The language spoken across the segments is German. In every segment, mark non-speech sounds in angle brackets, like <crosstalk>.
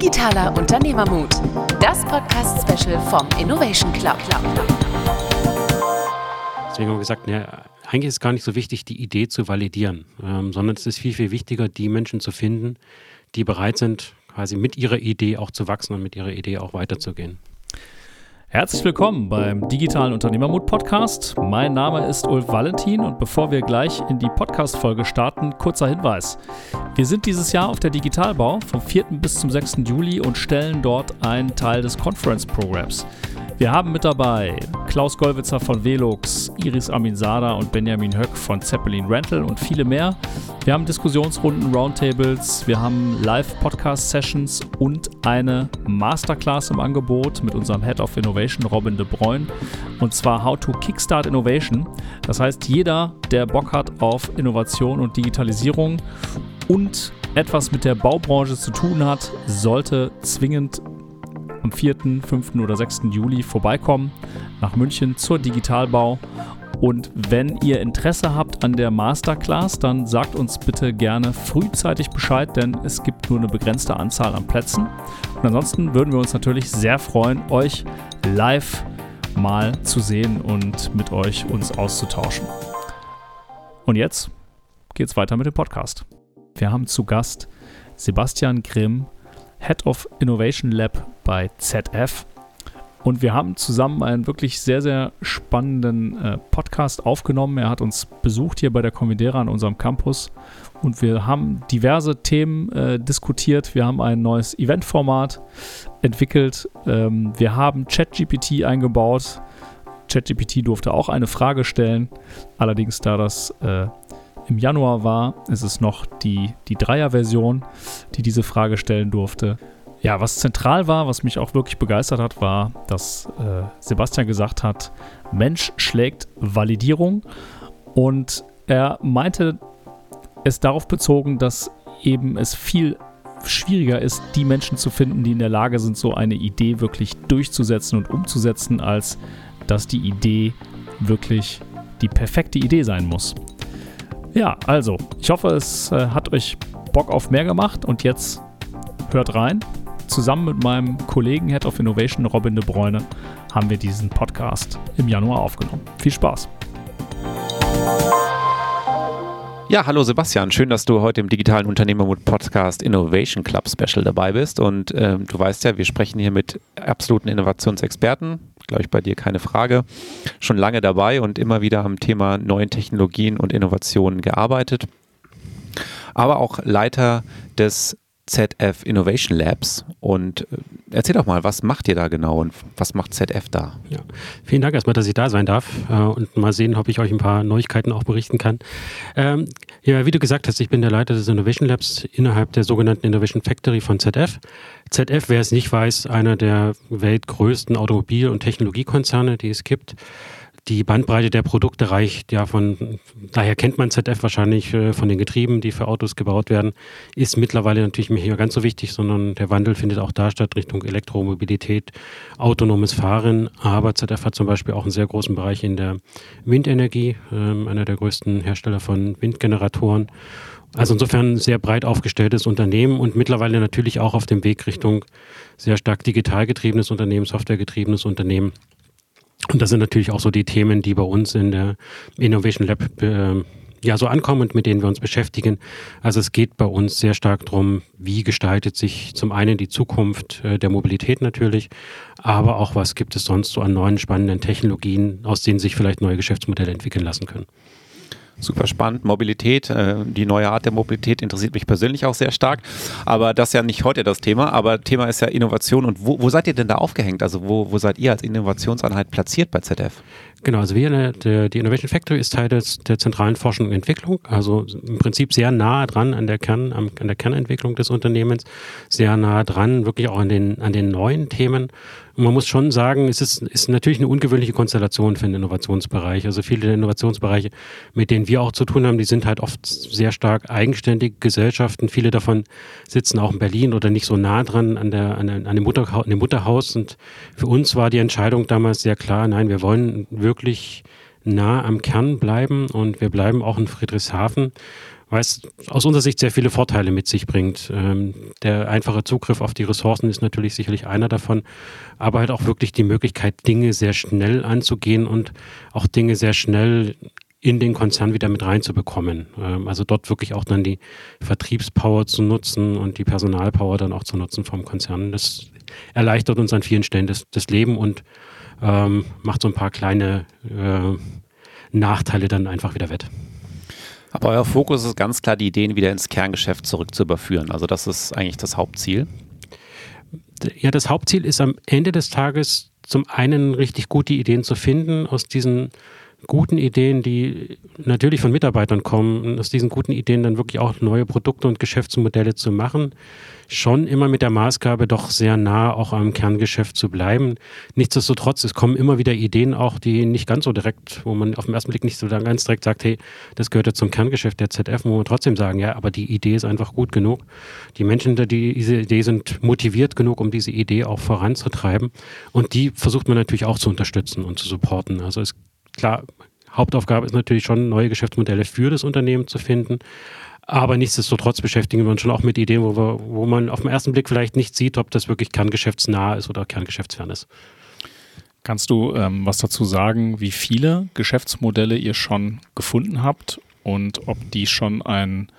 Digitaler Unternehmermut, das Podcast-Special vom Innovation Club. Deswegen haben wir gesagt, ja, eigentlich ist es gar nicht so wichtig, die Idee zu validieren, ähm, sondern es ist viel, viel wichtiger, die Menschen zu finden, die bereit sind, quasi mit ihrer Idee auch zu wachsen und mit ihrer Idee auch weiterzugehen. Herzlich willkommen beim Digitalen Unternehmermut Podcast. Mein Name ist Ulf Valentin und bevor wir gleich in die Podcast-Folge starten, kurzer Hinweis. Wir sind dieses Jahr auf der Digitalbau vom 4. bis zum 6. Juli und stellen dort einen Teil des Conference-Programms. Wir haben mit dabei Klaus Gollwitzer von Velux, Iris Aminsada und Benjamin Höck von Zeppelin Rental und viele mehr. Wir haben Diskussionsrunden, Roundtables, wir haben Live-Podcast-Sessions und eine Masterclass im Angebot mit unserem Head of Innovation, Robin de Bruyn. Und zwar How to Kickstart Innovation. Das heißt, jeder, der Bock hat auf Innovation und Digitalisierung und etwas mit der Baubranche zu tun hat, sollte zwingend am 4., 5. oder 6. Juli vorbeikommen nach München zur Digitalbau. Und wenn ihr Interesse habt an der Masterclass, dann sagt uns bitte gerne frühzeitig Bescheid, denn es gibt nur eine begrenzte Anzahl an Plätzen. Und ansonsten würden wir uns natürlich sehr freuen, euch live mal zu sehen und mit euch uns auszutauschen. Und jetzt geht's weiter mit dem Podcast. Wir haben zu Gast Sebastian Grimm, Head of Innovation Lab bei ZF. Und wir haben zusammen einen wirklich sehr, sehr spannenden äh, Podcast aufgenommen. Er hat uns besucht hier bei der Comedera an unserem Campus und wir haben diverse Themen äh, diskutiert. Wir haben ein neues Eventformat entwickelt. Ähm, wir haben ChatGPT eingebaut. ChatGPT durfte auch eine Frage stellen. Allerdings, da das äh, im Januar war, ist es noch die, die Dreier-Version, die diese Frage stellen durfte. Ja, was zentral war, was mich auch wirklich begeistert hat, war, dass äh, Sebastian gesagt hat, Mensch schlägt Validierung und er meinte es darauf bezogen, dass eben es viel schwieriger ist, die Menschen zu finden, die in der Lage sind, so eine Idee wirklich durchzusetzen und umzusetzen, als dass die Idee wirklich die perfekte Idee sein muss. Ja, also, ich hoffe, es äh, hat euch Bock auf mehr gemacht und jetzt hört rein. Zusammen mit meinem Kollegen Head of Innovation Robin de Bruyne haben wir diesen Podcast im Januar aufgenommen. Viel Spaß! Ja, hallo Sebastian, schön, dass du heute im digitalen Unternehmermut Podcast Innovation Club Special dabei bist. Und ähm, du weißt ja, wir sprechen hier mit absoluten Innovationsexperten, glaube ich bei dir keine Frage, schon lange dabei und immer wieder am Thema neuen Technologien und Innovationen gearbeitet. Aber auch Leiter des ZF Innovation Labs. Und äh, erzähl doch mal, was macht ihr da genau und was macht ZF da? Ja. Vielen Dank erstmal, dass ich da sein darf äh, und mal sehen, ob ich euch ein paar Neuigkeiten auch berichten kann. Ähm, ja, wie du gesagt hast, ich bin der Leiter des Innovation Labs innerhalb der sogenannten Innovation Factory von ZF. ZF, wer es nicht weiß, einer der weltgrößten Automobil- und Technologiekonzerne, die es gibt die Bandbreite der Produkte reicht ja von, daher kennt man ZF wahrscheinlich äh, von den Getrieben, die für Autos gebaut werden, ist mittlerweile natürlich nicht mehr ganz so wichtig, sondern der Wandel findet auch da statt Richtung Elektromobilität, autonomes Fahren. Aber ZF hat zum Beispiel auch einen sehr großen Bereich in der Windenergie, äh, einer der größten Hersteller von Windgeneratoren. Also insofern ein sehr breit aufgestelltes Unternehmen und mittlerweile natürlich auch auf dem Weg Richtung sehr stark digital getriebenes Unternehmen, softwaregetriebenes Unternehmen. Und das sind natürlich auch so die Themen, die bei uns in der Innovation Lab äh, ja so ankommen und mit denen wir uns beschäftigen. Also es geht bei uns sehr stark darum, wie gestaltet sich zum einen die Zukunft äh, der Mobilität natürlich, aber auch was gibt es sonst so an neuen spannenden Technologien, aus denen sich vielleicht neue Geschäftsmodelle entwickeln lassen können. Super spannend. Mobilität, äh, die neue Art der Mobilität interessiert mich persönlich auch sehr stark. Aber das ist ja nicht heute das Thema. Aber Thema ist ja Innovation. Und wo, wo seid ihr denn da aufgehängt? Also wo, wo seid ihr als Innovationseinheit platziert bei ZF? Genau, also wir, die Innovation Factory ist Teil des, der zentralen Forschung und Entwicklung, also im Prinzip sehr nah dran an der Kern, an der Kernentwicklung des Unternehmens, sehr nah dran, wirklich auch an den, an den neuen Themen. Man muss schon sagen, es ist, ist natürlich eine ungewöhnliche Konstellation für den Innovationsbereich. Also viele der Innovationsbereiche, mit denen wir auch zu tun haben, die sind halt oft sehr stark eigenständige Gesellschaften. Viele davon sitzen auch in Berlin oder nicht so nah dran an, der, an, der, an, dem, Mutterhaus, an dem Mutterhaus. Und für uns war die Entscheidung damals sehr klar, nein, wir wollen wirklich nah am Kern bleiben und wir bleiben auch in Friedrichshafen, weil es aus unserer Sicht sehr viele Vorteile mit sich bringt. Ähm, der einfache Zugriff auf die Ressourcen ist natürlich sicherlich einer davon, aber halt auch wirklich die Möglichkeit, Dinge sehr schnell anzugehen und auch Dinge sehr schnell in den Konzern wieder mit reinzubekommen. Ähm, also dort wirklich auch dann die Vertriebspower zu nutzen und die Personalpower dann auch zu nutzen vom Konzern. Das erleichtert uns an vielen Stellen das, das Leben und ähm, macht so ein paar kleine äh, Nachteile dann einfach wieder wett. Aber euer Fokus ist ganz klar, die Ideen wieder ins Kerngeschäft zurück zu überführen. Also das ist eigentlich das Hauptziel. Ja, das Hauptziel ist am Ende des Tages zum einen richtig gute Ideen zu finden aus diesen guten Ideen, die natürlich von Mitarbeitern kommen, aus diesen guten Ideen dann wirklich auch neue Produkte und Geschäftsmodelle zu machen, schon immer mit der Maßgabe, doch sehr nah auch am Kerngeschäft zu bleiben. Nichtsdestotrotz, es kommen immer wieder Ideen auch, die nicht ganz so direkt, wo man auf den ersten Blick nicht so ganz direkt sagt, hey, das gehört ja zum Kerngeschäft der ZF, wo man trotzdem sagen, ja, aber die Idee ist einfach gut genug. Die Menschen, die diese Idee sind motiviert genug, um diese Idee auch voranzutreiben. Und die versucht man natürlich auch zu unterstützen und zu supporten. Also es klar, Hauptaufgabe ist natürlich schon, neue Geschäftsmodelle für das Unternehmen zu finden. Aber nichtsdestotrotz beschäftigen wir uns schon auch mit Ideen, wo, wir, wo man auf den ersten Blick vielleicht nicht sieht, ob das wirklich kerngeschäftsnah ist oder kerngeschäftsfern ist. Kannst du ähm, was dazu sagen, wie viele Geschäftsmodelle ihr schon gefunden habt und ob die schon einen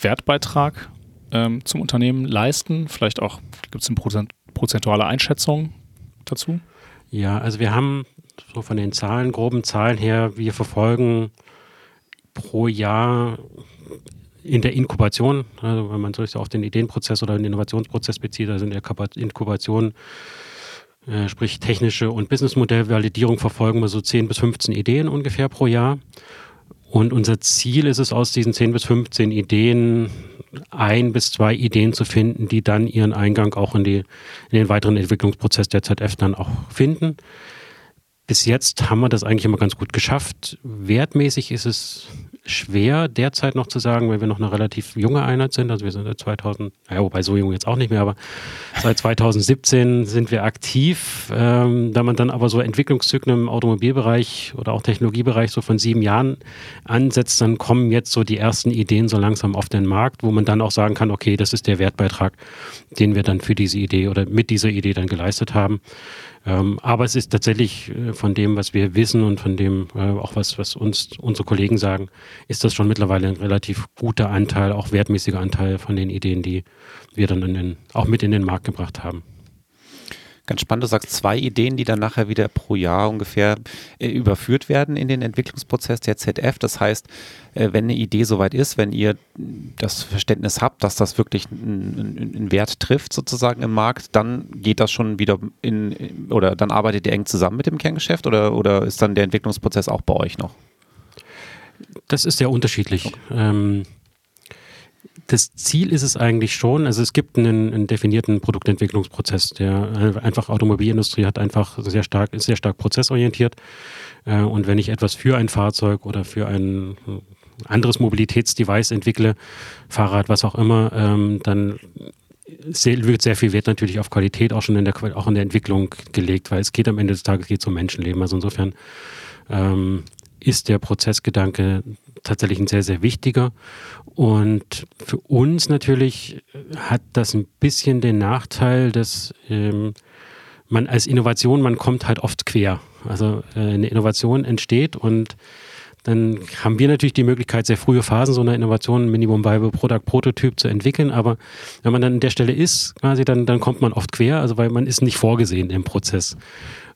Wertbeitrag ähm, zum Unternehmen leisten? Vielleicht auch, gibt es eine Prozent, prozentuale Einschätzung dazu? Ja, also wir haben so von den Zahlen, groben Zahlen her, wir verfolgen pro Jahr in der Inkubation, also wenn man sich auf den Ideenprozess oder den Innovationsprozess bezieht, also in der Inkubation, äh, sprich technische und Businessmodellvalidierung, verfolgen wir so 10 bis 15 Ideen ungefähr pro Jahr. Und unser Ziel ist es, aus diesen 10 bis 15 Ideen ein bis zwei Ideen zu finden, die dann ihren Eingang auch in, die, in den weiteren Entwicklungsprozess der ZF dann auch finden bis jetzt haben wir das eigentlich immer ganz gut geschafft. Wertmäßig ist es schwer derzeit noch zu sagen, weil wir noch eine relativ junge Einheit sind. Also wir sind seit 2000, ja, wobei so jung jetzt auch nicht mehr, aber seit 2017 sind wir aktiv. Ähm, da man dann aber so Entwicklungszyklen im Automobilbereich oder auch Technologiebereich so von sieben Jahren ansetzt, dann kommen jetzt so die ersten Ideen so langsam auf den Markt, wo man dann auch sagen kann, okay, das ist der Wertbeitrag, den wir dann für diese Idee oder mit dieser Idee dann geleistet haben. Ähm, aber es ist tatsächlich äh, von dem, was wir wissen und von dem äh, auch was, was uns unsere Kollegen sagen, ist das schon mittlerweile ein relativ guter Anteil, auch wertmäßiger Anteil von den Ideen, die wir dann den, auch mit in den Markt gebracht haben. Ganz spannend, du sagst zwei Ideen, die dann nachher wieder pro Jahr ungefähr äh, überführt werden in den Entwicklungsprozess der ZF. Das heißt, äh, wenn eine Idee soweit ist, wenn ihr das Verständnis habt, dass das wirklich einen Wert trifft sozusagen im Markt, dann geht das schon wieder in, oder dann arbeitet ihr eng zusammen mit dem Kerngeschäft oder, oder ist dann der Entwicklungsprozess auch bei euch noch? Das ist sehr unterschiedlich. Okay. Ähm, das Ziel ist es eigentlich schon, also es gibt einen, einen, definierten Produktentwicklungsprozess, der einfach Automobilindustrie hat einfach sehr stark, ist sehr stark prozessorientiert. Äh, und wenn ich etwas für ein Fahrzeug oder für ein anderes Mobilitätsdevice entwickle, Fahrrad, was auch immer, ähm, dann wird sehr viel Wert natürlich auf Qualität auch schon in der, auch in der Entwicklung gelegt, weil es geht am Ende des Tages geht um Menschenleben. Also insofern ähm, ist der Prozessgedanke tatsächlich ein sehr, sehr wichtiger. Und für uns natürlich hat das ein bisschen den Nachteil, dass ähm, man als Innovation, man kommt halt oft quer. Also äh, eine Innovation entsteht und dann haben wir natürlich die Möglichkeit, sehr frühe Phasen so einer Innovation, Minimum Viable Product Prototyp zu entwickeln. Aber wenn man dann an der Stelle ist, quasi, dann, dann kommt man oft quer, also weil man ist nicht vorgesehen im Prozess.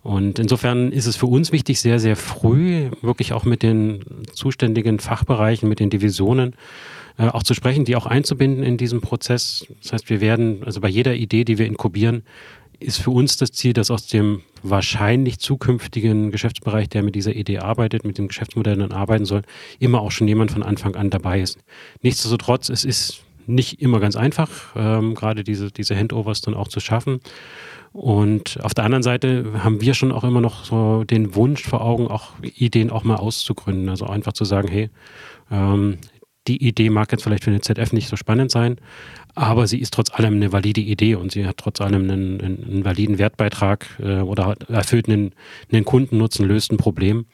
Und insofern ist es für uns wichtig, sehr, sehr früh wirklich auch mit den zuständigen Fachbereichen, mit den Divisionen äh, auch zu sprechen, die auch einzubinden in diesem Prozess. Das heißt, wir werden, also bei jeder Idee, die wir inkubieren, ist für uns das Ziel, dass aus dem wahrscheinlich zukünftigen Geschäftsbereich, der mit dieser Idee arbeitet, mit dem Geschäftsmodell dann arbeiten soll, immer auch schon jemand von Anfang an dabei ist. Nichtsdestotrotz, es ist nicht immer ganz einfach, ähm, gerade diese, diese Handovers dann auch zu schaffen. Und auf der anderen Seite haben wir schon auch immer noch so den Wunsch vor Augen, auch Ideen auch mal auszugründen. Also einfach zu sagen, hey, ähm, die Idee mag jetzt vielleicht für eine ZF nicht so spannend sein, aber sie ist trotz allem eine valide Idee und sie hat trotz allem einen, einen, einen validen Wertbeitrag äh, oder erfüllt einen, einen Kundennutzen, löst ein Problem.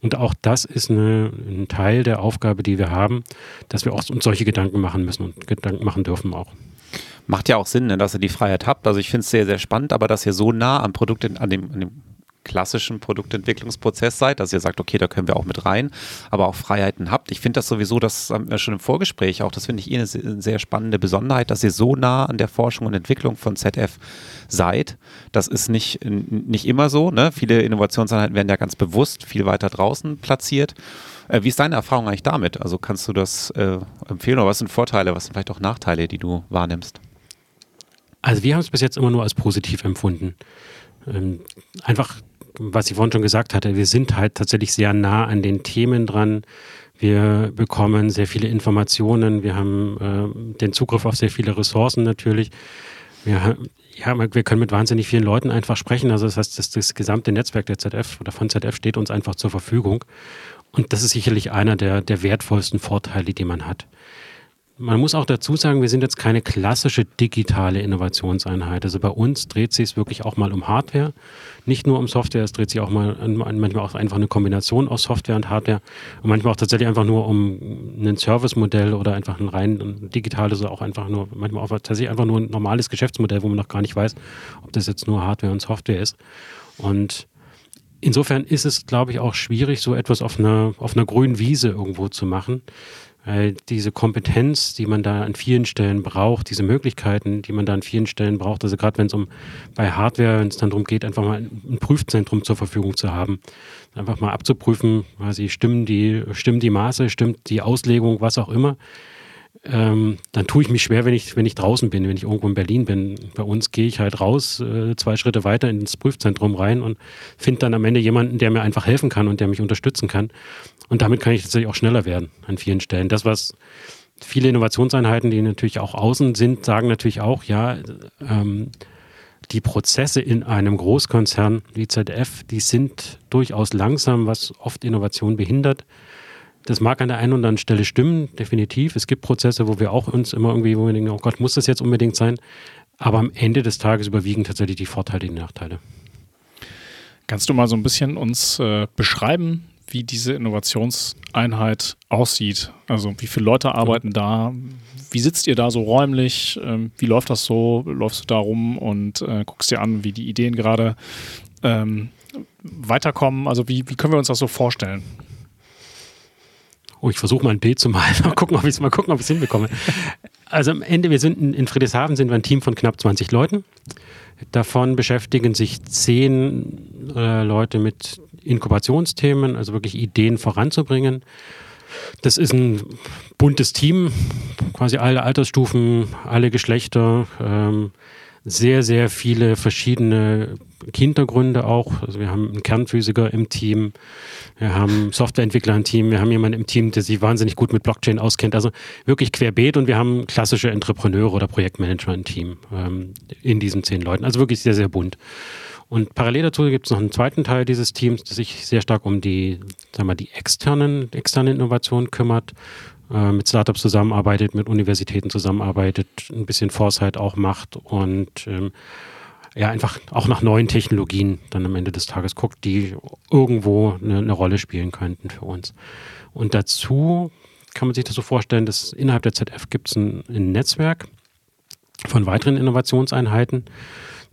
Und auch das ist eine, ein Teil der Aufgabe, die wir haben, dass wir auch uns solche Gedanken machen müssen und Gedanken machen dürfen auch. Macht ja auch Sinn, ne, dass ihr die Freiheit habt. Also ich finde es sehr, sehr spannend, aber dass ihr so nah am Produkt, an dem, an dem klassischen Produktentwicklungsprozess seid, dass ihr sagt, okay, da können wir auch mit rein, aber auch Freiheiten habt. Ich finde das sowieso, das haben wir schon im Vorgespräch auch, das finde ich eh eine sehr spannende Besonderheit, dass ihr so nah an der Forschung und Entwicklung von ZF seid. Das ist nicht, nicht immer so. Ne? Viele Innovationseinheiten werden ja ganz bewusst viel weiter draußen platziert. Äh, wie ist deine Erfahrung eigentlich damit? Also kannst du das äh, empfehlen oder was sind Vorteile, was sind vielleicht auch Nachteile, die du wahrnimmst? Also wir haben es bis jetzt immer nur als positiv empfunden. Ähm, einfach was ich vorhin schon gesagt hatte, wir sind halt tatsächlich sehr nah an den Themen dran. Wir bekommen sehr viele Informationen. Wir haben äh, den Zugriff auf sehr viele Ressourcen natürlich. Wir, ja, wir können mit wahnsinnig vielen Leuten einfach sprechen. Also das heißt, das, das gesamte Netzwerk der ZF oder von ZF steht uns einfach zur Verfügung. Und das ist sicherlich einer der, der wertvollsten Vorteile, die man hat. Man muss auch dazu sagen, wir sind jetzt keine klassische digitale Innovationseinheit. Also bei uns dreht sich es wirklich auch mal um Hardware, nicht nur um Software, es dreht sich auch mal manchmal auch einfach eine Kombination aus Software und Hardware und manchmal auch tatsächlich einfach nur um ein Servicemodell oder einfach ein rein digitales oder auch einfach nur, manchmal auch tatsächlich einfach nur ein normales Geschäftsmodell, wo man noch gar nicht weiß, ob das jetzt nur Hardware und Software ist. Und insofern ist es, glaube ich, auch schwierig, so etwas auf einer, auf einer grünen Wiese irgendwo zu machen. Weil diese Kompetenz, die man da an vielen Stellen braucht, diese Möglichkeiten, die man da an vielen Stellen braucht, also gerade wenn es um bei Hardware, wenn es dann darum geht, einfach mal ein Prüfzentrum zur Verfügung zu haben, einfach mal abzuprüfen, quasi stimmen die, stimmen die Maße, stimmt die Auslegung, was auch immer ähm, dann tue ich mich schwer, wenn ich, wenn ich draußen bin, wenn ich irgendwo in Berlin bin. Bei uns gehe ich halt raus, äh, zwei Schritte weiter ins Prüfzentrum rein und finde dann am Ende jemanden, der mir einfach helfen kann und der mich unterstützen kann. Und damit kann ich tatsächlich auch schneller werden an vielen Stellen. Das, was viele Innovationseinheiten, die natürlich auch außen sind, sagen natürlich auch, ja, ähm, die Prozesse in einem Großkonzern wie ZF, die sind durchaus langsam, was oft Innovation behindert. Das mag an der einen oder anderen Stelle stimmen, definitiv. Es gibt Prozesse, wo wir auch uns immer irgendwie, wo wir denken, oh Gott, muss das jetzt unbedingt sein? Aber am Ende des Tages überwiegen tatsächlich die Vorteile, die Nachteile. Kannst du mal so ein bisschen uns äh, beschreiben, wie diese Innovationseinheit aussieht? Also wie viele Leute arbeiten mhm. da? Wie sitzt ihr da so räumlich? Ähm, wie läuft das so? Läufst du da rum und äh, guckst dir an, wie die Ideen gerade ähm, weiterkommen? Also wie, wie können wir uns das so vorstellen? Oh, ich versuche mal ein Bild zu malen. <laughs> Mal gucken, ob ich es mal gucken, ob ich es hinbekomme. Also am Ende, wir sind in, in Friedrichshafen sind wir ein Team von knapp 20 Leuten. Davon beschäftigen sich zehn äh, Leute mit Inkubationsthemen, also wirklich Ideen voranzubringen. Das ist ein buntes Team, quasi alle Altersstufen, alle Geschlechter, ähm, sehr, sehr viele verschiedene Hintergründe auch. Also wir haben einen Kernphysiker im Team, wir haben Softwareentwickler im Team, wir haben jemanden im Team, der sich wahnsinnig gut mit Blockchain auskennt. Also wirklich querbeet und wir haben klassische Entrepreneure oder Projektmanager im Team ähm, in diesen zehn Leuten. Also wirklich sehr, sehr bunt. Und parallel dazu gibt es noch einen zweiten Teil dieses Teams, der sich sehr stark um die, sagen wir, die externen, externe Innovation kümmert, äh, mit Startups zusammenarbeitet, mit Universitäten zusammenarbeitet, ein bisschen Foresight auch macht und ähm, ja, einfach auch nach neuen Technologien dann am Ende des Tages guckt, die irgendwo eine, eine Rolle spielen könnten für uns. Und dazu kann man sich das so vorstellen, dass innerhalb der ZF gibt es ein, ein Netzwerk von weiteren Innovationseinheiten,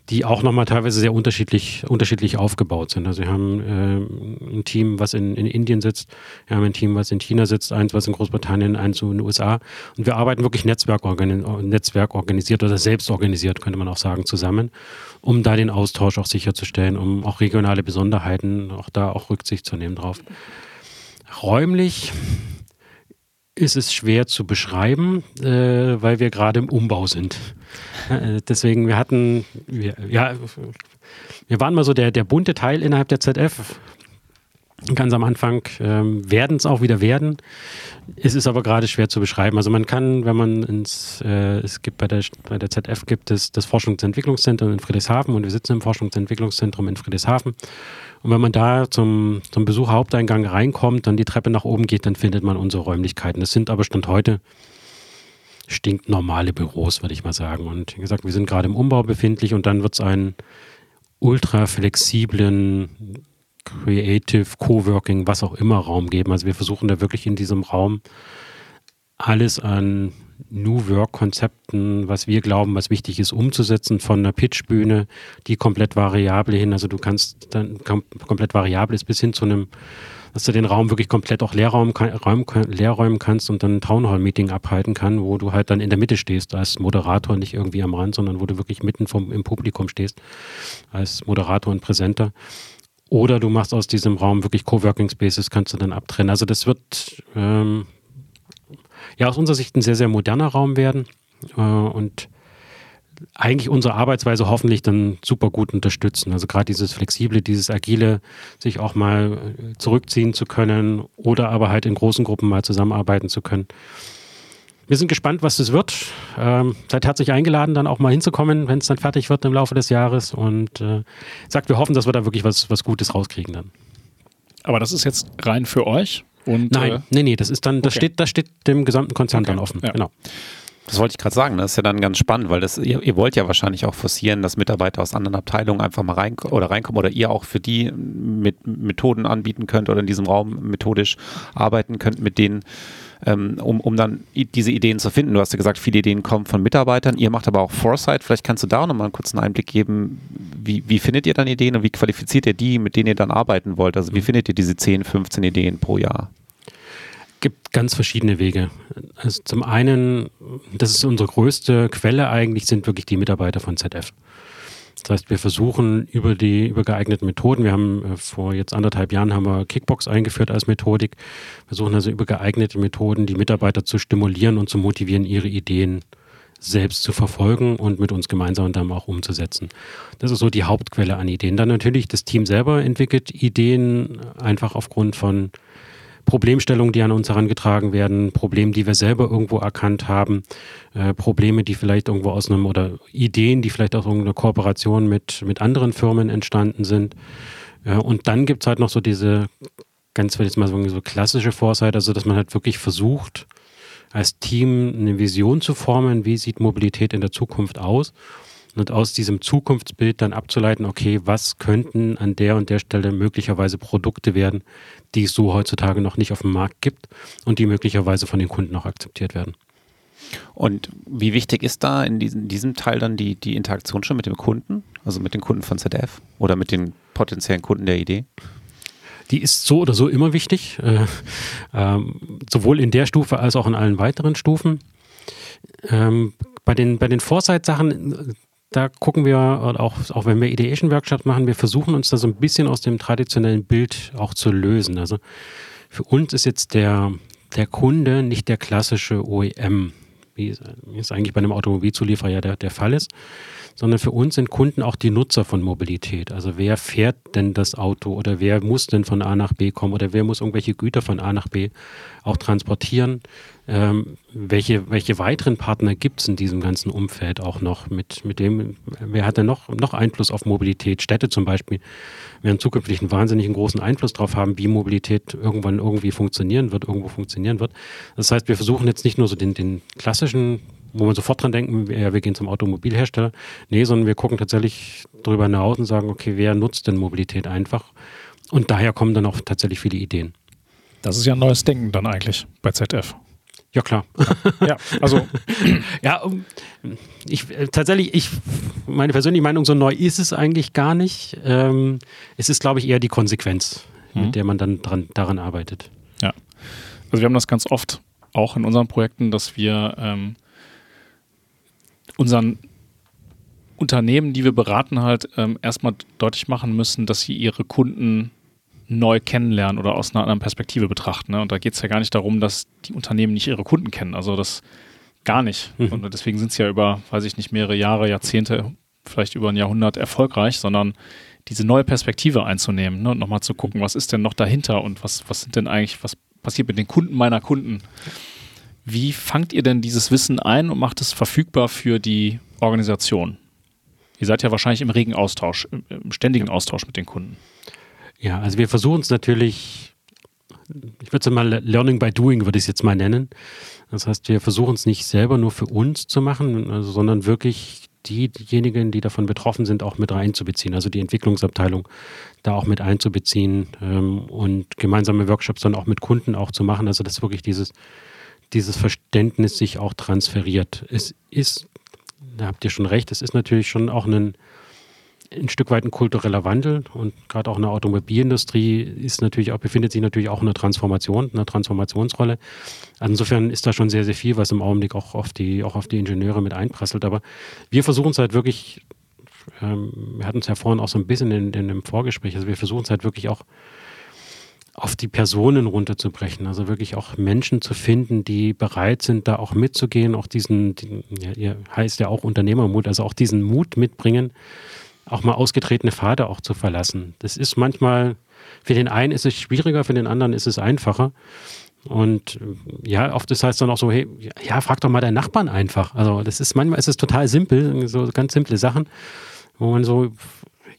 die auch nochmal teilweise sehr unterschiedlich, unterschiedlich aufgebaut sind. Also wir haben äh, ein Team, was in, in Indien sitzt, wir haben ein Team, was in China sitzt, eins, was in Großbritannien, eins in den USA. Und wir arbeiten wirklich netzwerkorgan netzwerkorganisiert oder selbst organisiert, könnte man auch sagen, zusammen, um da den Austausch auch sicherzustellen, um auch regionale Besonderheiten, auch da auch Rücksicht zu nehmen drauf. Räumlich ist es schwer zu beschreiben, äh, weil wir gerade im Umbau sind. Äh, deswegen, wir hatten, wir, ja, wir waren mal so der, der bunte Teil innerhalb der ZF. ganz am Anfang, ähm, werden es auch wieder werden. Es ist aber gerade schwer zu beschreiben. Also man kann, wenn man ins, äh, es gibt bei der, bei der ZF gibt es das Forschungs- und Entwicklungszentrum in Friedrichshafen und wir sitzen im Forschungs- und Entwicklungszentrum in Friedrichshafen. Und wenn man da zum, zum Besucherhaupteingang reinkommt, dann die Treppe nach oben geht, dann findet man unsere Räumlichkeiten. Das sind aber Stand heute stinknormale Büros, würde ich mal sagen. Und wie gesagt, wir sind gerade im Umbau befindlich und dann wird es einen ultra flexiblen Creative, Coworking, was auch immer Raum geben. Also wir versuchen da wirklich in diesem Raum alles an New Work-Konzepten, was wir glauben, was wichtig ist, umzusetzen, von einer Pitchbühne, die komplett variabel hin, also du kannst dann kom komplett variabel ist, bis hin zu einem, dass du den Raum wirklich komplett auch Leerraum, Raum, leerräumen kannst und dann ein Townhall-Meeting abhalten kann, wo du halt dann in der Mitte stehst als Moderator, nicht irgendwie am Rand, sondern wo du wirklich mitten vom, im Publikum stehst, als Moderator und Präsenter. Oder du machst aus diesem Raum wirklich Coworking Spaces, kannst du dann abtrennen. Also das wird ähm, ja aus unserer Sicht ein sehr, sehr moderner Raum werden äh, und eigentlich unsere Arbeitsweise hoffentlich dann super gut unterstützen. Also gerade dieses Flexible, dieses Agile, sich auch mal zurückziehen zu können oder aber halt in großen Gruppen mal zusammenarbeiten zu können. Wir sind gespannt, was das wird. Ähm, seid herzlich eingeladen, dann auch mal hinzukommen, wenn es dann fertig wird im Laufe des Jahres. Und äh, sagt, wir hoffen, dass wir da wirklich was, was Gutes rauskriegen dann. Aber das ist jetzt rein für euch? Und, Nein, äh, nee, nee, das ist dann, das okay. steht, das steht dem gesamten Konzern Okay, dann offen. ja. Genau. Das wollte ich gerade sagen, das ist ja dann ganz spannend, weil das, ihr, ihr wollt ja wahrscheinlich auch forcieren, dass Mitarbeiter aus anderen Abteilungen einfach mal rein oder reinkommen oder ihr auch für die mit Methoden anbieten könnt oder in diesem Raum methodisch arbeiten könnt mit denen, um, um dann diese Ideen zu finden. Du hast ja gesagt, viele Ideen kommen von Mitarbeitern, ihr macht aber auch Foresight. Vielleicht kannst du da nochmal einen kurzen Einblick geben. Wie, wie findet ihr dann Ideen und wie qualifiziert ihr die, mit denen ihr dann arbeiten wollt? Also wie findet ihr diese 10, 15 Ideen pro Jahr? gibt ganz verschiedene Wege. Also zum einen, das ist unsere größte Quelle eigentlich, sind wirklich die Mitarbeiter von ZF. Das heißt, wir versuchen über die über geeignete Methoden, wir haben äh, vor jetzt anderthalb Jahren haben wir Kickbox eingeführt als Methodik, versuchen also über geeignete Methoden die Mitarbeiter zu stimulieren und zu motivieren, ihre Ideen selbst zu verfolgen und mit uns gemeinsam dann auch umzusetzen. Das ist so die Hauptquelle an Ideen. Dann natürlich das Team selber entwickelt Ideen einfach aufgrund von Problemstellungen, die an uns herangetragen werden, Probleme, die wir selber irgendwo erkannt haben, äh, Probleme, die vielleicht irgendwo aus einem oder Ideen, die vielleicht aus irgendeiner Kooperation mit, mit anderen Firmen entstanden sind. Äh, und dann gibt es halt noch so diese, ganz will ich jetzt mal sagen, so klassische Foresight, also dass man halt wirklich versucht, als Team eine Vision zu formen, wie sieht Mobilität in der Zukunft aus und aus diesem Zukunftsbild dann abzuleiten, okay, was könnten an der und der Stelle möglicherweise Produkte werden, die es so heutzutage noch nicht auf dem Markt gibt und die möglicherweise von den Kunden auch akzeptiert werden. Und wie wichtig ist da in diesem, diesem Teil dann die, die Interaktion schon mit dem Kunden, also mit den Kunden von ZDF oder mit den potenziellen Kunden der Idee? Die ist so oder so immer wichtig, äh, ähm, sowohl in der Stufe als auch in allen weiteren Stufen. Ähm, bei den, bei den Foresight-Sachen, da gucken wir, oder auch, auch wenn wir Ideation-Workshop machen, wir versuchen uns da so ein bisschen aus dem traditionellen Bild auch zu lösen. Also für uns ist jetzt der, der Kunde nicht der klassische OEM, wie es wie es eigentlich bei einem Automobilzulieferer ja der, der Fall ist, sondern für uns sind Kunden auch die Nutzer von Mobilität. Also wer fährt denn das Auto oder wer muss denn von A nach B kommen oder wer muss irgendwelche Güter von A nach B auch transportieren? Ähm, welche, welche weiteren Partner gibt es in diesem ganzen Umfeld auch noch? Mit, mit dem, wer hat denn noch, noch Einfluss auf Mobilität? Städte zum Beispiel werden zukünftig einen wahnsinnigen großen Einfluss darauf haben, wie Mobilität irgendwann irgendwie funktionieren wird, irgendwo funktionieren wird. Das heißt, wir versuchen jetzt nicht nur so den, den klassischen, wo man sofort dran denken, wir gehen zum Automobilhersteller, nee, sondern wir gucken tatsächlich darüber hinaus und sagen, okay, wer nutzt denn Mobilität einfach? Und daher kommen dann auch tatsächlich viele Ideen. Das ist ja ein neues Denken dann eigentlich bei ZF. Ja, klar. Ja, also <laughs> Ja, ich, äh, tatsächlich, ich, meine persönliche Meinung, so neu ist es eigentlich gar nicht. Ähm, es ist, glaube ich, eher die Konsequenz, Mhm. mit der man dann dran, daran arbeitet. Ja. Also wir haben das ganz oft auch in unseren Projekten, dass wir ähm, unseren Unternehmen, die wir beraten, halt ähm, erstmal deutlich machen müssen, dass sie ihre Kunden neu kennenlernen oder aus einer anderen Perspektive betrachten. Ne? Und da geht es ja gar nicht darum, dass die Unternehmen nicht ihre Kunden kennen. Also das gar nicht. Mhm. Und deswegen sind sie ja über, weiß ich nicht, mehrere Jahre, Jahrzehnte vielleicht über ein Jahrhundert erfolgreich, sondern diese neue Perspektive einzunehmen ne, und nochmal zu gucken, was ist denn noch dahinter und was, was sind denn eigentlich, was passiert mit den Kunden meiner Kunden? Wie fangt ihr denn dieses Wissen ein und macht es verfügbar für die Organisation? Ihr seid ja wahrscheinlich im regen Austausch, im ständigen Austausch mit den Kunden. Ja, also wir versuchen es natürlich, ich würde es mal Learning by Doing, würde ich es jetzt mal nennen. Das heißt, wir versuchen es nicht selber nur für uns zu machen, also, sondern wirklich diejenigen, die davon betroffen sind, auch mit reinzubeziehen, also die Entwicklungsabteilung da auch mit einzubeziehen ähm, und gemeinsame Workshops dann auch mit Kunden auch zu machen. Also dass wirklich dieses, dieses Verständnis sich auch transferiert. Es ist, da habt ihr schon recht, es ist natürlich schon auch ein, ein Stück weit ein kultureller Wandel und gerade auch in der Automobilindustrie ist natürlich auch, befindet sich natürlich auch eine Transformation, eine Transformationsrolle. Also insofern ist da schon sehr, sehr viel, was im Augenblick auch auf die, auch auf die Ingenieure mit einprasselt. Aber wir versuchen es halt wirklich, ähm, wir hatten es ja vorhin auch so ein bisschen in, in dem Vorgespräch, also wir versuchen es halt wirklich auch auf die Personen runterzubrechen, also wirklich auch Menschen zu finden, die bereit sind, da auch mitzugehen, auch diesen, die, ja, heißt ja auch Unternehmermut, also auch diesen Mut mitbringen, auch mal ausgetretene Pfade auch zu verlassen. Das ist manchmal, für den einen ist es schwieriger, für den anderen ist es einfacher. Und ja, oft ist heißt dann auch so, hey, ja, frag doch mal deinen Nachbarn einfach. Also das ist manchmal ist es total simpel, so ganz simple Sachen, wo man so,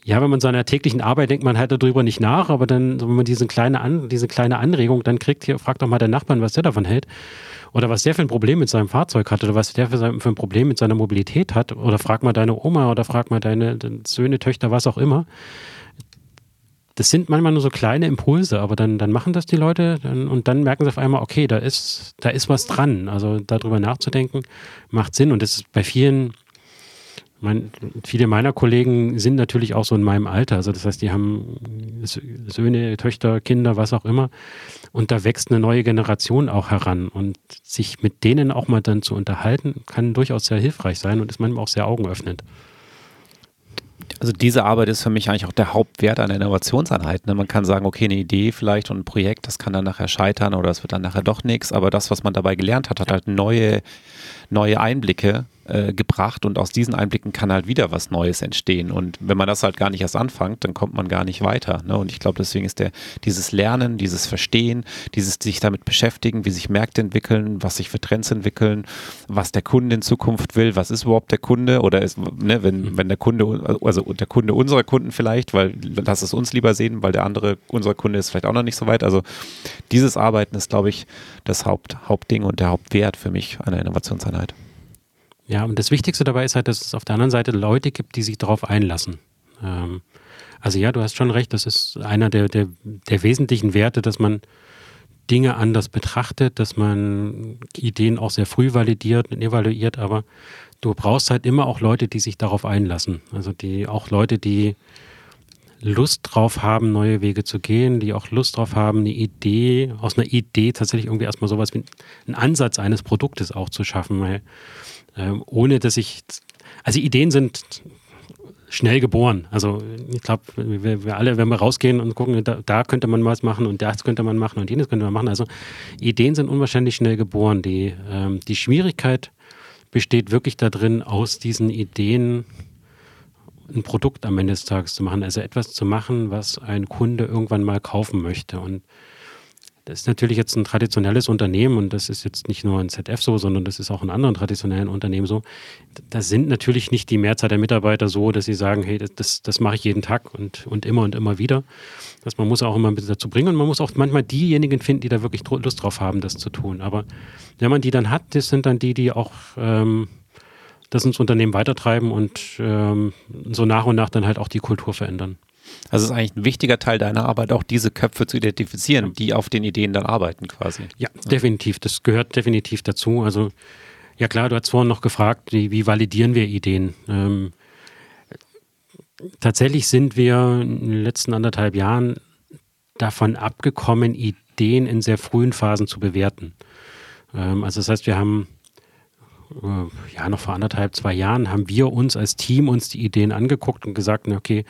ja, wenn man seiner täglichen Arbeit denkt man halt darüber nicht nach, aber dann, wenn man diese kleine, An diese kleine Anregung dann kriegt, hier, frag doch mal deinen Nachbarn, was der davon hält oder was der für ein Problem mit seinem Fahrzeug hat oder was der für, sein, für ein Problem mit seiner Mobilität hat oder frag mal deine Oma oder frag mal deine Söhne, Töchter, was auch immer. Das sind manchmal nur so kleine Impulse, aber dann, dann machen das die Leute dann, und dann merken sie auf einmal, okay, da ist, da ist was dran. Also darüber nachzudenken macht Sinn und das ist bei vielen mein, viele meiner Kollegen sind natürlich auch so in meinem Alter. Also das heißt, die haben Söhne, Töchter, Kinder, was auch immer. Und da wächst eine neue Generation auch heran. Und sich mit denen auch mal dann zu unterhalten, kann durchaus sehr hilfreich sein und ist manchmal auch sehr augenöffnend. Also diese Arbeit ist für mich eigentlich auch der Hauptwert einer Innovationseinheit. Ne? Man kann sagen, okay, eine Idee vielleicht und ein Projekt, das kann dann nachher scheitern oder es wird dann nachher doch nichts. Aber das, was man dabei gelernt hat, hat halt neue, neue Einblicke äh, gebracht und aus diesen Einblicken kann halt wieder was Neues entstehen. Und wenn man das halt gar nicht erst anfängt, dann kommt man gar nicht weiter. Ne? Und ich glaube, deswegen ist der, dieses Lernen, dieses Verstehen, dieses sich damit beschäftigen, wie sich Märkte entwickeln, was sich für Trends entwickeln, was der Kunde in Zukunft will, was ist überhaupt der Kunde oder ist, ne, wenn, mhm. wenn der Kunde, also der Kunde unserer Kunden vielleicht, weil lass es uns lieber sehen, weil der andere, unser Kunde ist vielleicht auch noch nicht so weit. Also dieses Arbeiten ist, glaube ich, das Haupt, Hauptding und der Hauptwert für mich einer Innovationseinheit. Ja, und das Wichtigste dabei ist halt, dass es auf der anderen Seite Leute gibt, die sich darauf einlassen. Ähm, also ja, du hast schon recht, das ist einer der, der, der wesentlichen Werte, dass man Dinge anders betrachtet, dass man Ideen auch sehr früh validiert und evaluiert, aber du brauchst halt immer auch Leute, die sich darauf einlassen. Also die auch Leute, die Lust drauf haben, neue Wege zu gehen, die auch Lust drauf haben, eine Idee, aus einer Idee tatsächlich irgendwie erstmal sowas wie einen Ansatz eines Produktes auch zu schaffen, weil ähm, ohne dass ich, also Ideen sind schnell geboren. Also ich glaube, wir, wir, alle, wenn wir rausgehen und gucken, da, da, könnte man was machen und das könnte man machen und jenes könnte man machen. Also Ideen sind unwahrscheinlich schnell geboren. Die, ähm, die Schwierigkeit besteht wirklich darin, aus diesen Ideen ein Produkt am Ende des Tages zu machen. Also etwas zu machen, was ein Kunde irgendwann mal kaufen möchte. Und das ist natürlich jetzt ein traditionelles Unternehmen und das ist jetzt nicht nur ein ZF so, sondern das ist auch in anderen traditionellen Unternehmen so. Da sind natürlich nicht die Mehrzahl der Mitarbeiter so, dass sie sagen, hey, das, das mache ich jeden Tag und, und immer und immer wieder. Das, man muss auch immer ein bisschen dazu bringen und man muss auch manchmal diejenigen finden, die da wirklich Lust drauf haben, das zu tun. Aber wenn man die dann hat, das sind dann die, die auch ähm, das ins Unternehmen weitertreiben und ähm, so nach und nach dann halt auch die Kultur verändern. Also es ist eigentlich ein wichtiger Teil deiner Arbeit, auch diese Köpfe zu identifizieren, die auf den Ideen dann arbeiten quasi. Ja, definitiv. Das gehört definitiv dazu. Also ja klar, du hast vorhin noch gefragt, wie, wie validieren wir Ideen? Ähm, tatsächlich sind wir in den letzten anderthalb Jahren davon abgekommen, Ideen in sehr frühen Phasen zu bewerten. Ähm, also das heißt, wir haben äh, ja, noch vor anderthalb, zwei Jahren haben wir uns als Team uns die Ideen angeguckt und gesagt, okay,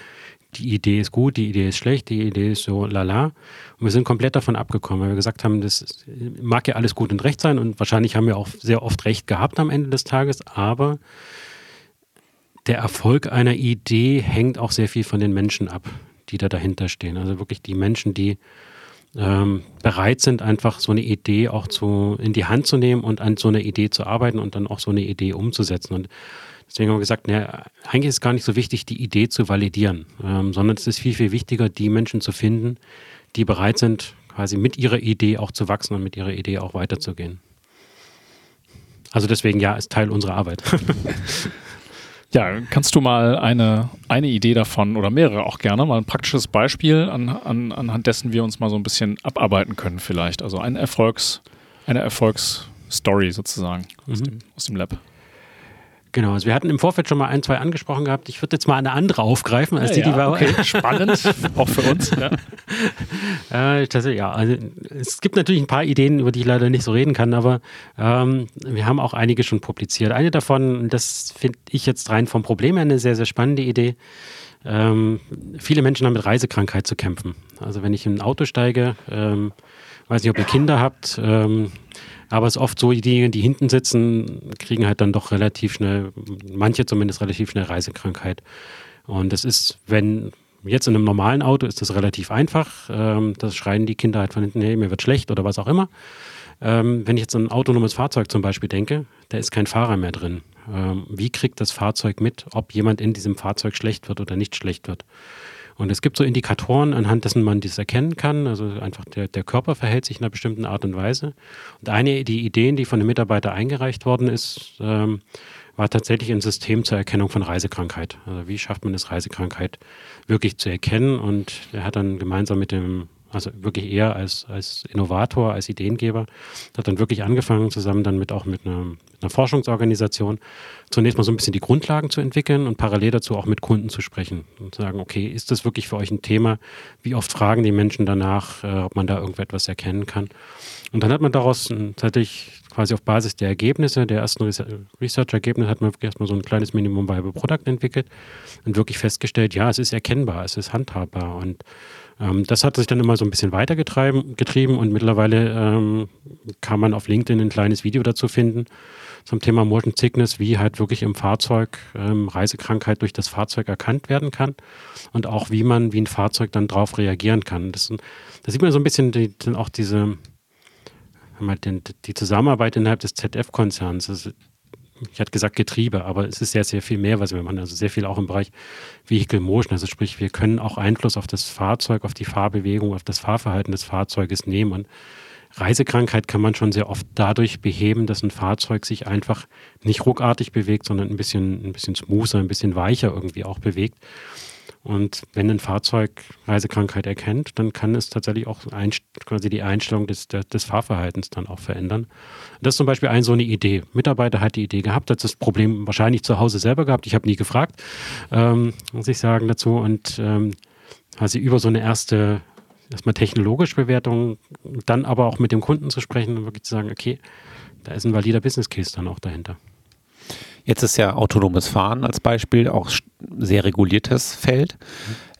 die Idee ist gut, die Idee ist schlecht, die Idee ist so lala. Und wir sind komplett davon abgekommen, weil wir gesagt haben, das mag ja alles gut und recht sein und wahrscheinlich haben wir auch sehr oft recht gehabt am Ende des Tages, aber der Erfolg einer Idee hängt auch sehr viel von den Menschen ab, die da dahinter stehen. Also wirklich die Menschen, die ähm, bereit sind, einfach so eine Idee auch zu, in die Hand zu nehmen und an so einer Idee zu arbeiten und dann auch so eine Idee umzusetzen. Und deswegen haben wir gesagt, ne, eigentlich ist es gar nicht so wichtig, die Idee zu validieren, ähm, sondern es ist viel, viel wichtiger, die Menschen zu finden, die bereit sind, quasi mit ihrer Idee auch zu wachsen und mit ihrer Idee auch weiterzugehen. Also deswegen ja, ist Teil unserer Arbeit. <laughs> Ja, kannst du mal eine, eine Idee davon oder mehrere auch gerne, mal ein praktisches Beispiel, an, an, anhand dessen wir uns mal so ein bisschen abarbeiten können vielleicht. Also ein Erfolgs, eine Erfolgsstory sozusagen mhm. aus, dem, aus dem Lab. Genau, also wir hatten im Vorfeld schon mal ein, zwei angesprochen gehabt. Ich würde jetzt mal eine andere aufgreifen als ja, die, die war. Okay. <laughs> Spannend, auch für uns. Ja. <laughs> äh, das, ja, also es gibt natürlich ein paar Ideen, über die ich leider nicht so reden kann, aber ähm, wir haben auch einige schon publiziert. Eine davon, das finde ich jetzt rein vom Problem her eine sehr, sehr spannende Idee. Ähm, viele Menschen haben mit Reisekrankheit zu kämpfen. Also wenn ich in ein Auto steige, ähm, weiß nicht, ob ihr Kinder habt, ähm, aber es ist oft so, diejenigen, die hinten sitzen, kriegen halt dann doch relativ schnell, manche zumindest relativ schnell Reisekrankheit. Und das ist, wenn jetzt in einem normalen Auto ist das relativ einfach. Ähm, das schreien die Kinder halt von hinten, hey, mir wird schlecht oder was auch immer. Ähm, wenn ich jetzt an ein autonomes Fahrzeug zum Beispiel denke, da ist kein Fahrer mehr drin. Ähm, wie kriegt das Fahrzeug mit, ob jemand in diesem Fahrzeug schlecht wird oder nicht schlecht wird? Und es gibt so Indikatoren, anhand dessen man das erkennen kann. Also einfach der, der Körper verhält sich in einer bestimmten Art und Weise. Und eine der Ideen, die von einem Mitarbeiter eingereicht worden ist, ähm, war tatsächlich ein System zur Erkennung von Reisekrankheit. Also wie schafft man es, Reisekrankheit wirklich zu erkennen? Und er hat dann gemeinsam mit dem also wirklich eher als, als Innovator, als Ideengeber, hat dann wirklich angefangen, zusammen dann mit auch mit einer, mit einer, Forschungsorganisation, zunächst mal so ein bisschen die Grundlagen zu entwickeln und parallel dazu auch mit Kunden zu sprechen und zu sagen, okay, ist das wirklich für euch ein Thema? Wie oft fragen die Menschen danach, äh, ob man da irgendetwas erkennen kann? Und dann hat man daraus tatsächlich quasi auf Basis der Ergebnisse, der ersten Research-Ergebnisse, hat man erstmal so ein kleines Minimum Viable Product entwickelt und wirklich festgestellt, ja, es ist erkennbar, es ist handhabbar und ähm, das hat sich dann immer so ein bisschen weitergetrieben und mittlerweile ähm, kann man auf LinkedIn ein kleines Video dazu finden zum Thema Motion Sickness, wie halt wirklich im Fahrzeug ähm, Reisekrankheit durch das Fahrzeug erkannt werden kann und auch wie man, wie ein Fahrzeug dann darauf reagieren kann. Das, da sieht man so ein bisschen die, auch diese, die Zusammenarbeit innerhalb des ZF-Konzerns ich hatte gesagt Getriebe, aber es ist sehr, sehr viel mehr, was wir machen. Also sehr viel auch im Bereich Vehicle Motion. Also sprich, wir können auch Einfluss auf das Fahrzeug, auf die Fahrbewegung, auf das Fahrverhalten des Fahrzeuges nehmen. Und Reisekrankheit kann man schon sehr oft dadurch beheben, dass ein Fahrzeug sich einfach nicht ruckartig bewegt, sondern ein bisschen, ein bisschen smoother, ein bisschen weicher irgendwie auch bewegt. Und wenn ein Fahrzeug Reisekrankheit erkennt, dann kann es tatsächlich auch quasi die Einstellung des, des Fahrverhaltens dann auch verändern. Das ist zum Beispiel eine so eine Idee. Mitarbeiter hat die Idee gehabt, hat das Problem wahrscheinlich zu Hause selber gehabt. Ich habe nie gefragt, ähm, muss ich sagen dazu. Und ähm, also über so eine erste, erstmal technologische Bewertung, dann aber auch mit dem Kunden zu sprechen und wirklich zu sagen, okay, da ist ein valider Business Case dann auch dahinter. Jetzt ist ja autonomes Fahren als Beispiel auch sehr reguliertes Feld.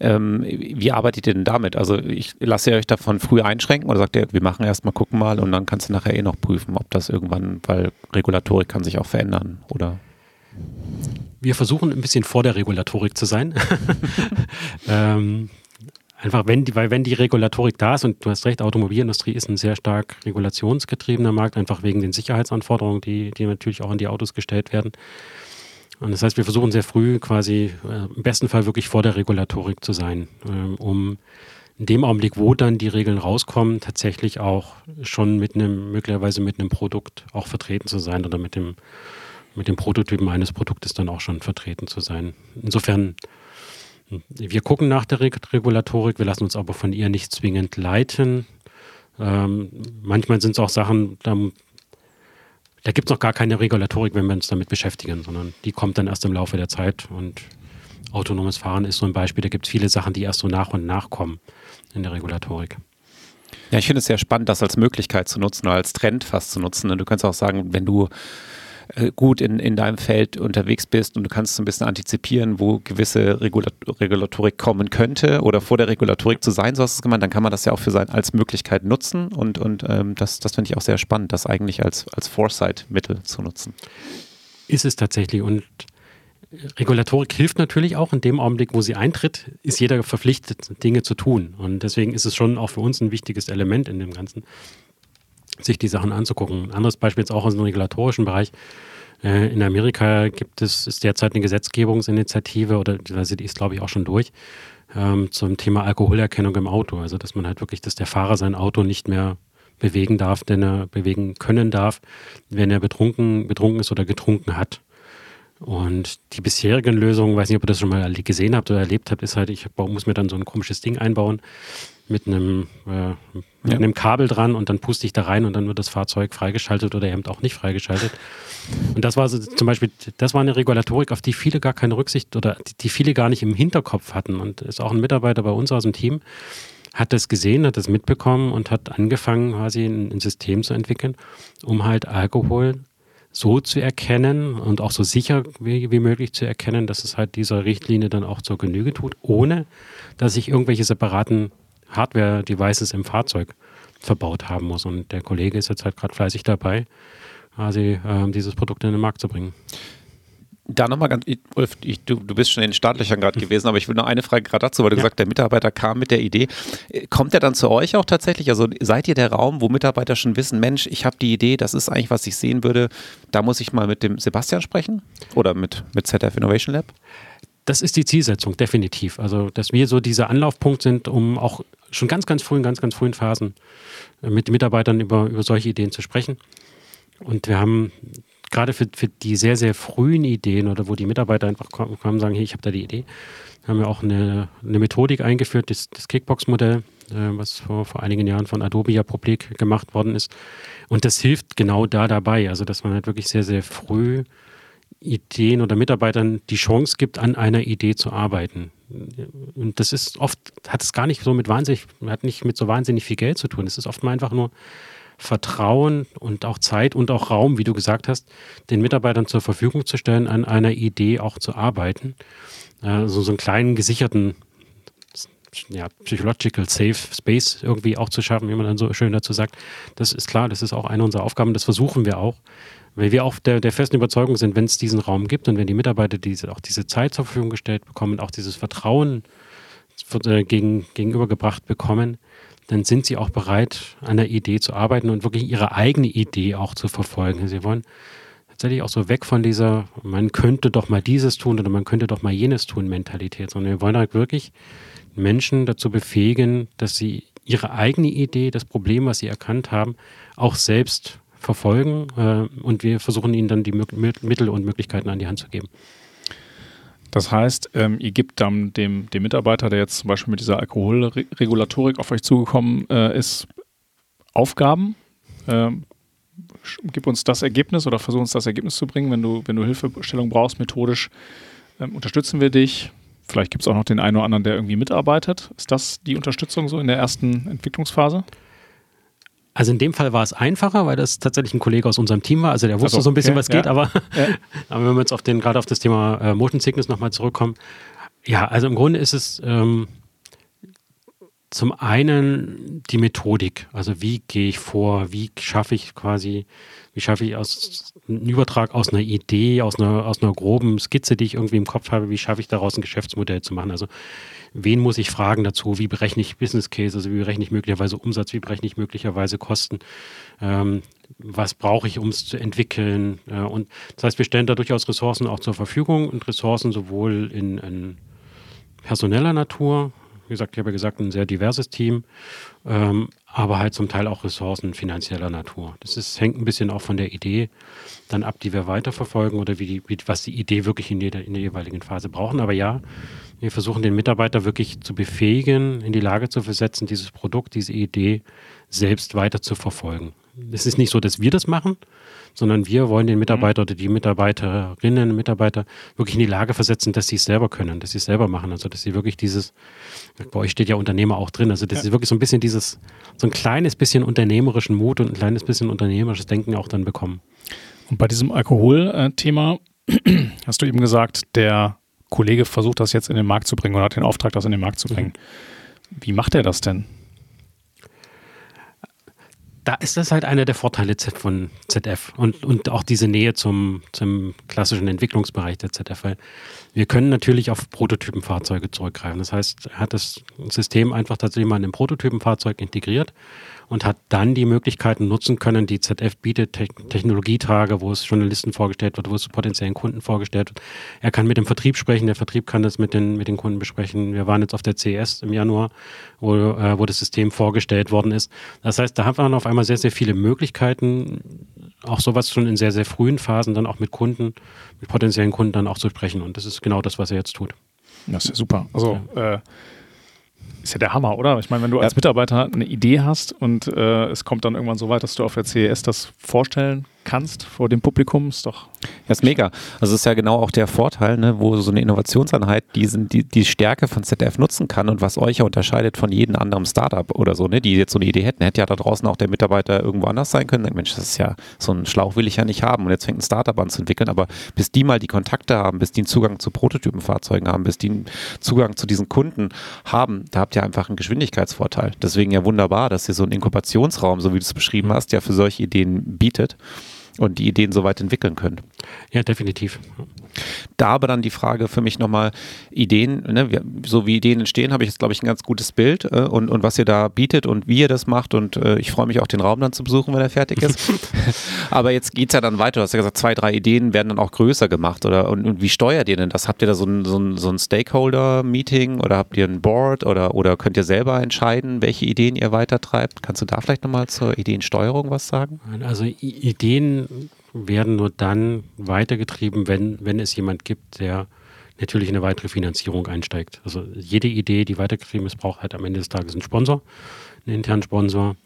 Ähm, wie arbeitet ihr denn damit? Also ich lasse euch davon früh einschränken oder sagt ihr, wir machen erstmal, gucken mal und dann kannst du nachher eh noch prüfen, ob das irgendwann, weil Regulatorik kann sich auch verändern oder? Wir versuchen ein bisschen vor der Regulatorik zu sein. <laughs> ähm, Einfach wenn die, weil wenn die Regulatorik da ist, und du hast recht, Automobilindustrie ist ein sehr stark regulationsgetriebener Markt, einfach wegen den Sicherheitsanforderungen, die, die natürlich auch an die Autos gestellt werden. Und das heißt, wir versuchen sehr früh quasi äh, im besten Fall wirklich vor der Regulatorik zu sein, ähm, um in dem Augenblick, wo dann die Regeln rauskommen, tatsächlich auch schon mit einem, möglicherweise mit einem Produkt auch vertreten zu sein oder mit dem, mit dem Prototypen eines Produktes dann auch schon vertreten zu sein. Insofern wir gucken nach der Regulatorik, wir lassen uns aber von ihr nicht zwingend leiten. Ähm, manchmal sind es auch Sachen, da, da gibt es noch gar keine Regulatorik, wenn wir uns damit beschäftigen, sondern die kommt dann erst im Laufe der Zeit. Und autonomes Fahren ist so ein Beispiel, da gibt es viele Sachen, die erst so nach und nach kommen in der Regulatorik. Ja, ich finde es sehr spannend, das als Möglichkeit zu nutzen oder als Trend fast zu nutzen. Du kannst auch sagen, wenn du äh, gut in, in deinem Feld unterwegs bist und du kannst so ein bisschen antizipieren, wo gewisse Regulat Regulatorik kommen könnte oder vor der Regulatorik zu sein, so hast du es gemeint, dann kann man das ja auch für sein als Möglichkeit nutzen und, und ähm, das, das finde ich auch sehr spannend, das eigentlich als, als Foresight-Mittel zu nutzen. Ist es tatsächlich und Regulatorik hilft natürlich auch in dem Augenblick, wo sie eintritt, ist jeder verpflichtet, Dinge zu tun. Und deswegen ist es schon auch für uns ein wichtiges Element in dem Ganzen, sich die Sachen anzugucken. Ein anderes Beispiel jetzt auch aus dem regulatorischen Bereich. Äh, in Amerika gibt es ist derzeit eine Gesetzgebungsinitiative oder die ist, glaube ich, auch schon durch ähm, zum Thema Alkoholerkennung im Auto. Also dass man halt wirklich, dass der Fahrer sein Auto nicht mehr bewegen darf, denn er bewegen können darf, wenn er betrunken, betrunken ist oder getrunken hat. Und die bisherigen Lösungen, weiß nicht, ob ihr das schon mal gesehen habt oder erlebt habt, ist halt, ich muss mir dann so ein komisches Ding einbauen mit einem, äh, mit ja. einem Kabel dran und dann puste ich da rein und dann wird das Fahrzeug freigeschaltet oder eben auch nicht freigeschaltet. Und das war so, zum Beispiel, das war eine Regulatorik, auf die viele gar keine Rücksicht oder die, die viele gar nicht im Hinterkopf hatten. Und ist auch ein Mitarbeiter bei uns aus dem Team, hat das gesehen, hat das mitbekommen und hat angefangen, quasi ein, ein System zu entwickeln, um halt Alkohol so zu erkennen und auch so sicher wie, wie, möglich zu erkennen, dass es halt dieser Richtlinie dann auch zur Genüge tut, ohne dass ich irgendwelche separaten Hardware-Devices im Fahrzeug verbaut haben muss. Und der Kollege ist jetzt halt gerade fleißig dabei, quasi äh, dieses Produkt in den Markt zu bringen. Da nochmal ganz, Ulf, ich, du, du bist schon in den Startlöchern gerade gewesen, aber ich will noch eine Frage gerade dazu, weil du ja. gesagt der Mitarbeiter kam mit der Idee. Kommt er dann zu euch auch tatsächlich? Also seid ihr der Raum, wo Mitarbeiter schon wissen, Mensch, ich habe die Idee, das ist eigentlich, was ich sehen würde, da muss ich mal mit dem Sebastian sprechen? Oder mit, mit ZF Innovation Lab? Das ist die Zielsetzung, definitiv. Also, dass wir so dieser Anlaufpunkt sind, um auch schon ganz, ganz früh, in ganz, ganz frühen Phasen äh, mit Mitarbeitern über, über solche Ideen zu sprechen. Und wir haben gerade für, für die sehr, sehr frühen Ideen oder wo die Mitarbeiter einfach kommen und sagen, hey, ich habe da die Idee, haben wir auch eine, eine Methodik eingeführt, das, das Kickbox-Modell, äh, was vor, vor einigen Jahren von Adobe ja publik gemacht worden ist. Und das hilft genau da dabei, also dass man halt wirklich sehr, sehr früh Ideen oder Mitarbeitern die Chance gibt, an einer Idee zu arbeiten. Und das ist oft, hat es gar nicht so mit wahnsinnig, hat nicht mit so wahnsinnig viel Geld zu tun. Es ist oft mal einfach nur Vertrauen und auch Zeit und auch Raum, wie du gesagt hast, den Mitarbeitern zur Verfügung zu stellen, an einer Idee auch zu arbeiten. Also so einen kleinen gesicherten ja, Psychological Safe Space irgendwie auch zu schaffen, wie man dann so schön dazu sagt. Das ist klar, das ist auch eine unserer Aufgaben, das versuchen wir auch. Weil wir auch der, der festen Überzeugung sind, wenn es diesen Raum gibt und wenn die Mitarbeiter diese, auch diese Zeit zur Verfügung gestellt bekommen und auch dieses Vertrauen äh, gegen, gegenübergebracht bekommen, dann sind sie auch bereit, an der Idee zu arbeiten und wirklich ihre eigene Idee auch zu verfolgen. Sie wollen tatsächlich auch so weg von dieser, man könnte doch mal dieses tun oder man könnte doch mal jenes tun Mentalität, sondern wir wollen halt wirklich Menschen dazu befähigen, dass sie ihre eigene Idee, das Problem, was sie erkannt haben, auch selbst verfolgen äh, und wir versuchen ihnen dann die Mittel und Möglichkeiten an die Hand zu geben. Das heißt, ähm, ihr gebt dann dem, dem Mitarbeiter, der jetzt zum Beispiel mit dieser Alkoholregulatorik auf euch zugekommen äh, ist, Aufgaben. Ähm, gib uns das Ergebnis oder versuch uns das Ergebnis zu bringen. Wenn du, wenn du Hilfestellung brauchst, methodisch, ähm, unterstützen wir dich. Vielleicht gibt es auch noch den einen oder anderen, der irgendwie mitarbeitet. Ist das die Unterstützung so in der ersten Entwicklungsphase? Also in dem Fall war es einfacher, weil das tatsächlich ein Kollege aus unserem Team war. Also der wusste also, so ein bisschen, okay, was geht, ja. aber, ja. <laughs> aber wenn wir jetzt auf den, gerade auf das Thema äh, Motion Sickness nochmal zurückkommen. Ja, also im Grunde ist es ähm, zum einen die Methodik. Also wie gehe ich vor, wie schaffe ich quasi, wie schaffe ich aus einen Übertrag aus einer Idee, aus einer, aus einer groben Skizze, die ich irgendwie im Kopf habe, wie schaffe ich daraus ein Geschäftsmodell zu machen? Also wen muss ich fragen dazu, wie berechne ich Business Case, also wie berechne ich möglicherweise Umsatz, wie berechne ich möglicherweise Kosten, ähm, was brauche ich, um es zu entwickeln. Äh, und das heißt, wir stellen da durchaus Ressourcen auch zur Verfügung und Ressourcen sowohl in, in personeller Natur, wie gesagt, ich habe ja gesagt, ein sehr diverses Team, ähm, aber halt zum Teil auch Ressourcen finanzieller Natur. Das ist, hängt ein bisschen auch von der Idee dann ab, die wir weiterverfolgen oder wie die, wie, was die Idee wirklich in, jeder, in der jeweiligen Phase brauchen. Aber ja, wir versuchen den Mitarbeiter wirklich zu befähigen, in die Lage zu versetzen, dieses Produkt, diese Idee selbst weiter zu verfolgen. Es ist nicht so, dass wir das machen, sondern wir wollen den Mitarbeiter oder die Mitarbeiterinnen und Mitarbeiter wirklich in die Lage versetzen, dass sie es selber können, dass sie es selber machen. Also, dass sie wirklich dieses, bei euch steht ja Unternehmer auch drin, also, dass sie wirklich so ein bisschen dieses, so ein kleines bisschen unternehmerischen Mut und ein kleines bisschen unternehmerisches Denken auch dann bekommen. Und bei diesem Alkoholthema <clears throat> hast du eben gesagt, der Kollege versucht das jetzt in den Markt zu bringen oder hat den Auftrag, das in den Markt zu bringen. Wie macht er das denn? Da ist das halt einer der Vorteile von ZF und, und auch diese Nähe zum, zum klassischen Entwicklungsbereich der ZF, weil wir können natürlich auf Prototypenfahrzeuge zurückgreifen. Das heißt, hat das System einfach tatsächlich mal in einem Prototypenfahrzeug integriert und hat dann die Möglichkeiten nutzen können, die ZF bietet, Te Technologietage, wo es Journalisten vorgestellt wird, wo es potenziellen Kunden vorgestellt wird. Er kann mit dem Vertrieb sprechen, der Vertrieb kann das mit den, mit den Kunden besprechen. Wir waren jetzt auf der CES im Januar, wo, äh, wo das System vorgestellt worden ist. Das heißt, da haben wir auf einmal sehr, sehr viele Möglichkeiten, auch sowas schon in sehr, sehr frühen Phasen dann auch mit Kunden, mit potenziellen Kunden dann auch zu sprechen. Und das ist genau das, was er jetzt tut. Das ist super. Also ja. Äh, ist ja der Hammer, oder? Ich meine, wenn du als Mitarbeiter eine Idee hast und äh, es kommt dann irgendwann so weit, dass du auf der CES das vorstellen kannst vor dem Publikum, ist doch. Ja, ist mega. Also ist ja genau auch der Vorteil, ne, wo so eine Innovationseinheit diesen, die, die Stärke von ZDF nutzen kann und was euch ja unterscheidet von jedem anderen Startup oder so, ne, die jetzt so eine Idee hätten. Hätte ja da draußen auch der Mitarbeiter irgendwo anders sein können. Mensch, das ist ja so ein Schlauch will ich ja nicht haben und jetzt fängt ein Startup an zu entwickeln. Aber bis die mal die Kontakte haben, bis die einen Zugang zu Prototypenfahrzeugen haben, bis die einen Zugang zu diesen Kunden haben, da habt ihr einfach einen Geschwindigkeitsvorteil. Deswegen ja wunderbar, dass ihr so einen Inkubationsraum, so wie du es beschrieben hast, ja für solche Ideen bietet und die Ideen so weit entwickeln können. Ja, definitiv. Da aber dann die Frage für mich nochmal, Ideen, ne, so wie Ideen entstehen, habe ich jetzt, glaube ich, ein ganz gutes Bild äh, und, und was ihr da bietet und wie ihr das macht und äh, ich freue mich auch, den Raum dann zu besuchen, wenn er fertig ist. <laughs> aber jetzt geht es ja dann weiter. Du hast ja gesagt, zwei, drei Ideen werden dann auch größer gemacht oder und, und wie steuert ihr denn das? Habt ihr da so ein, so ein, so ein Stakeholder-Meeting oder habt ihr ein Board oder, oder könnt ihr selber entscheiden, welche Ideen ihr weitertreibt? Kannst du da vielleicht nochmal zur Ideensteuerung was sagen? Also Ideen werden nur dann weitergetrieben, wenn, wenn es jemand gibt, der natürlich in eine weitere Finanzierung einsteigt. Also jede Idee, die weitergetrieben ist, braucht halt am Ende des Tages einen Sponsor, einen internen Sponsor.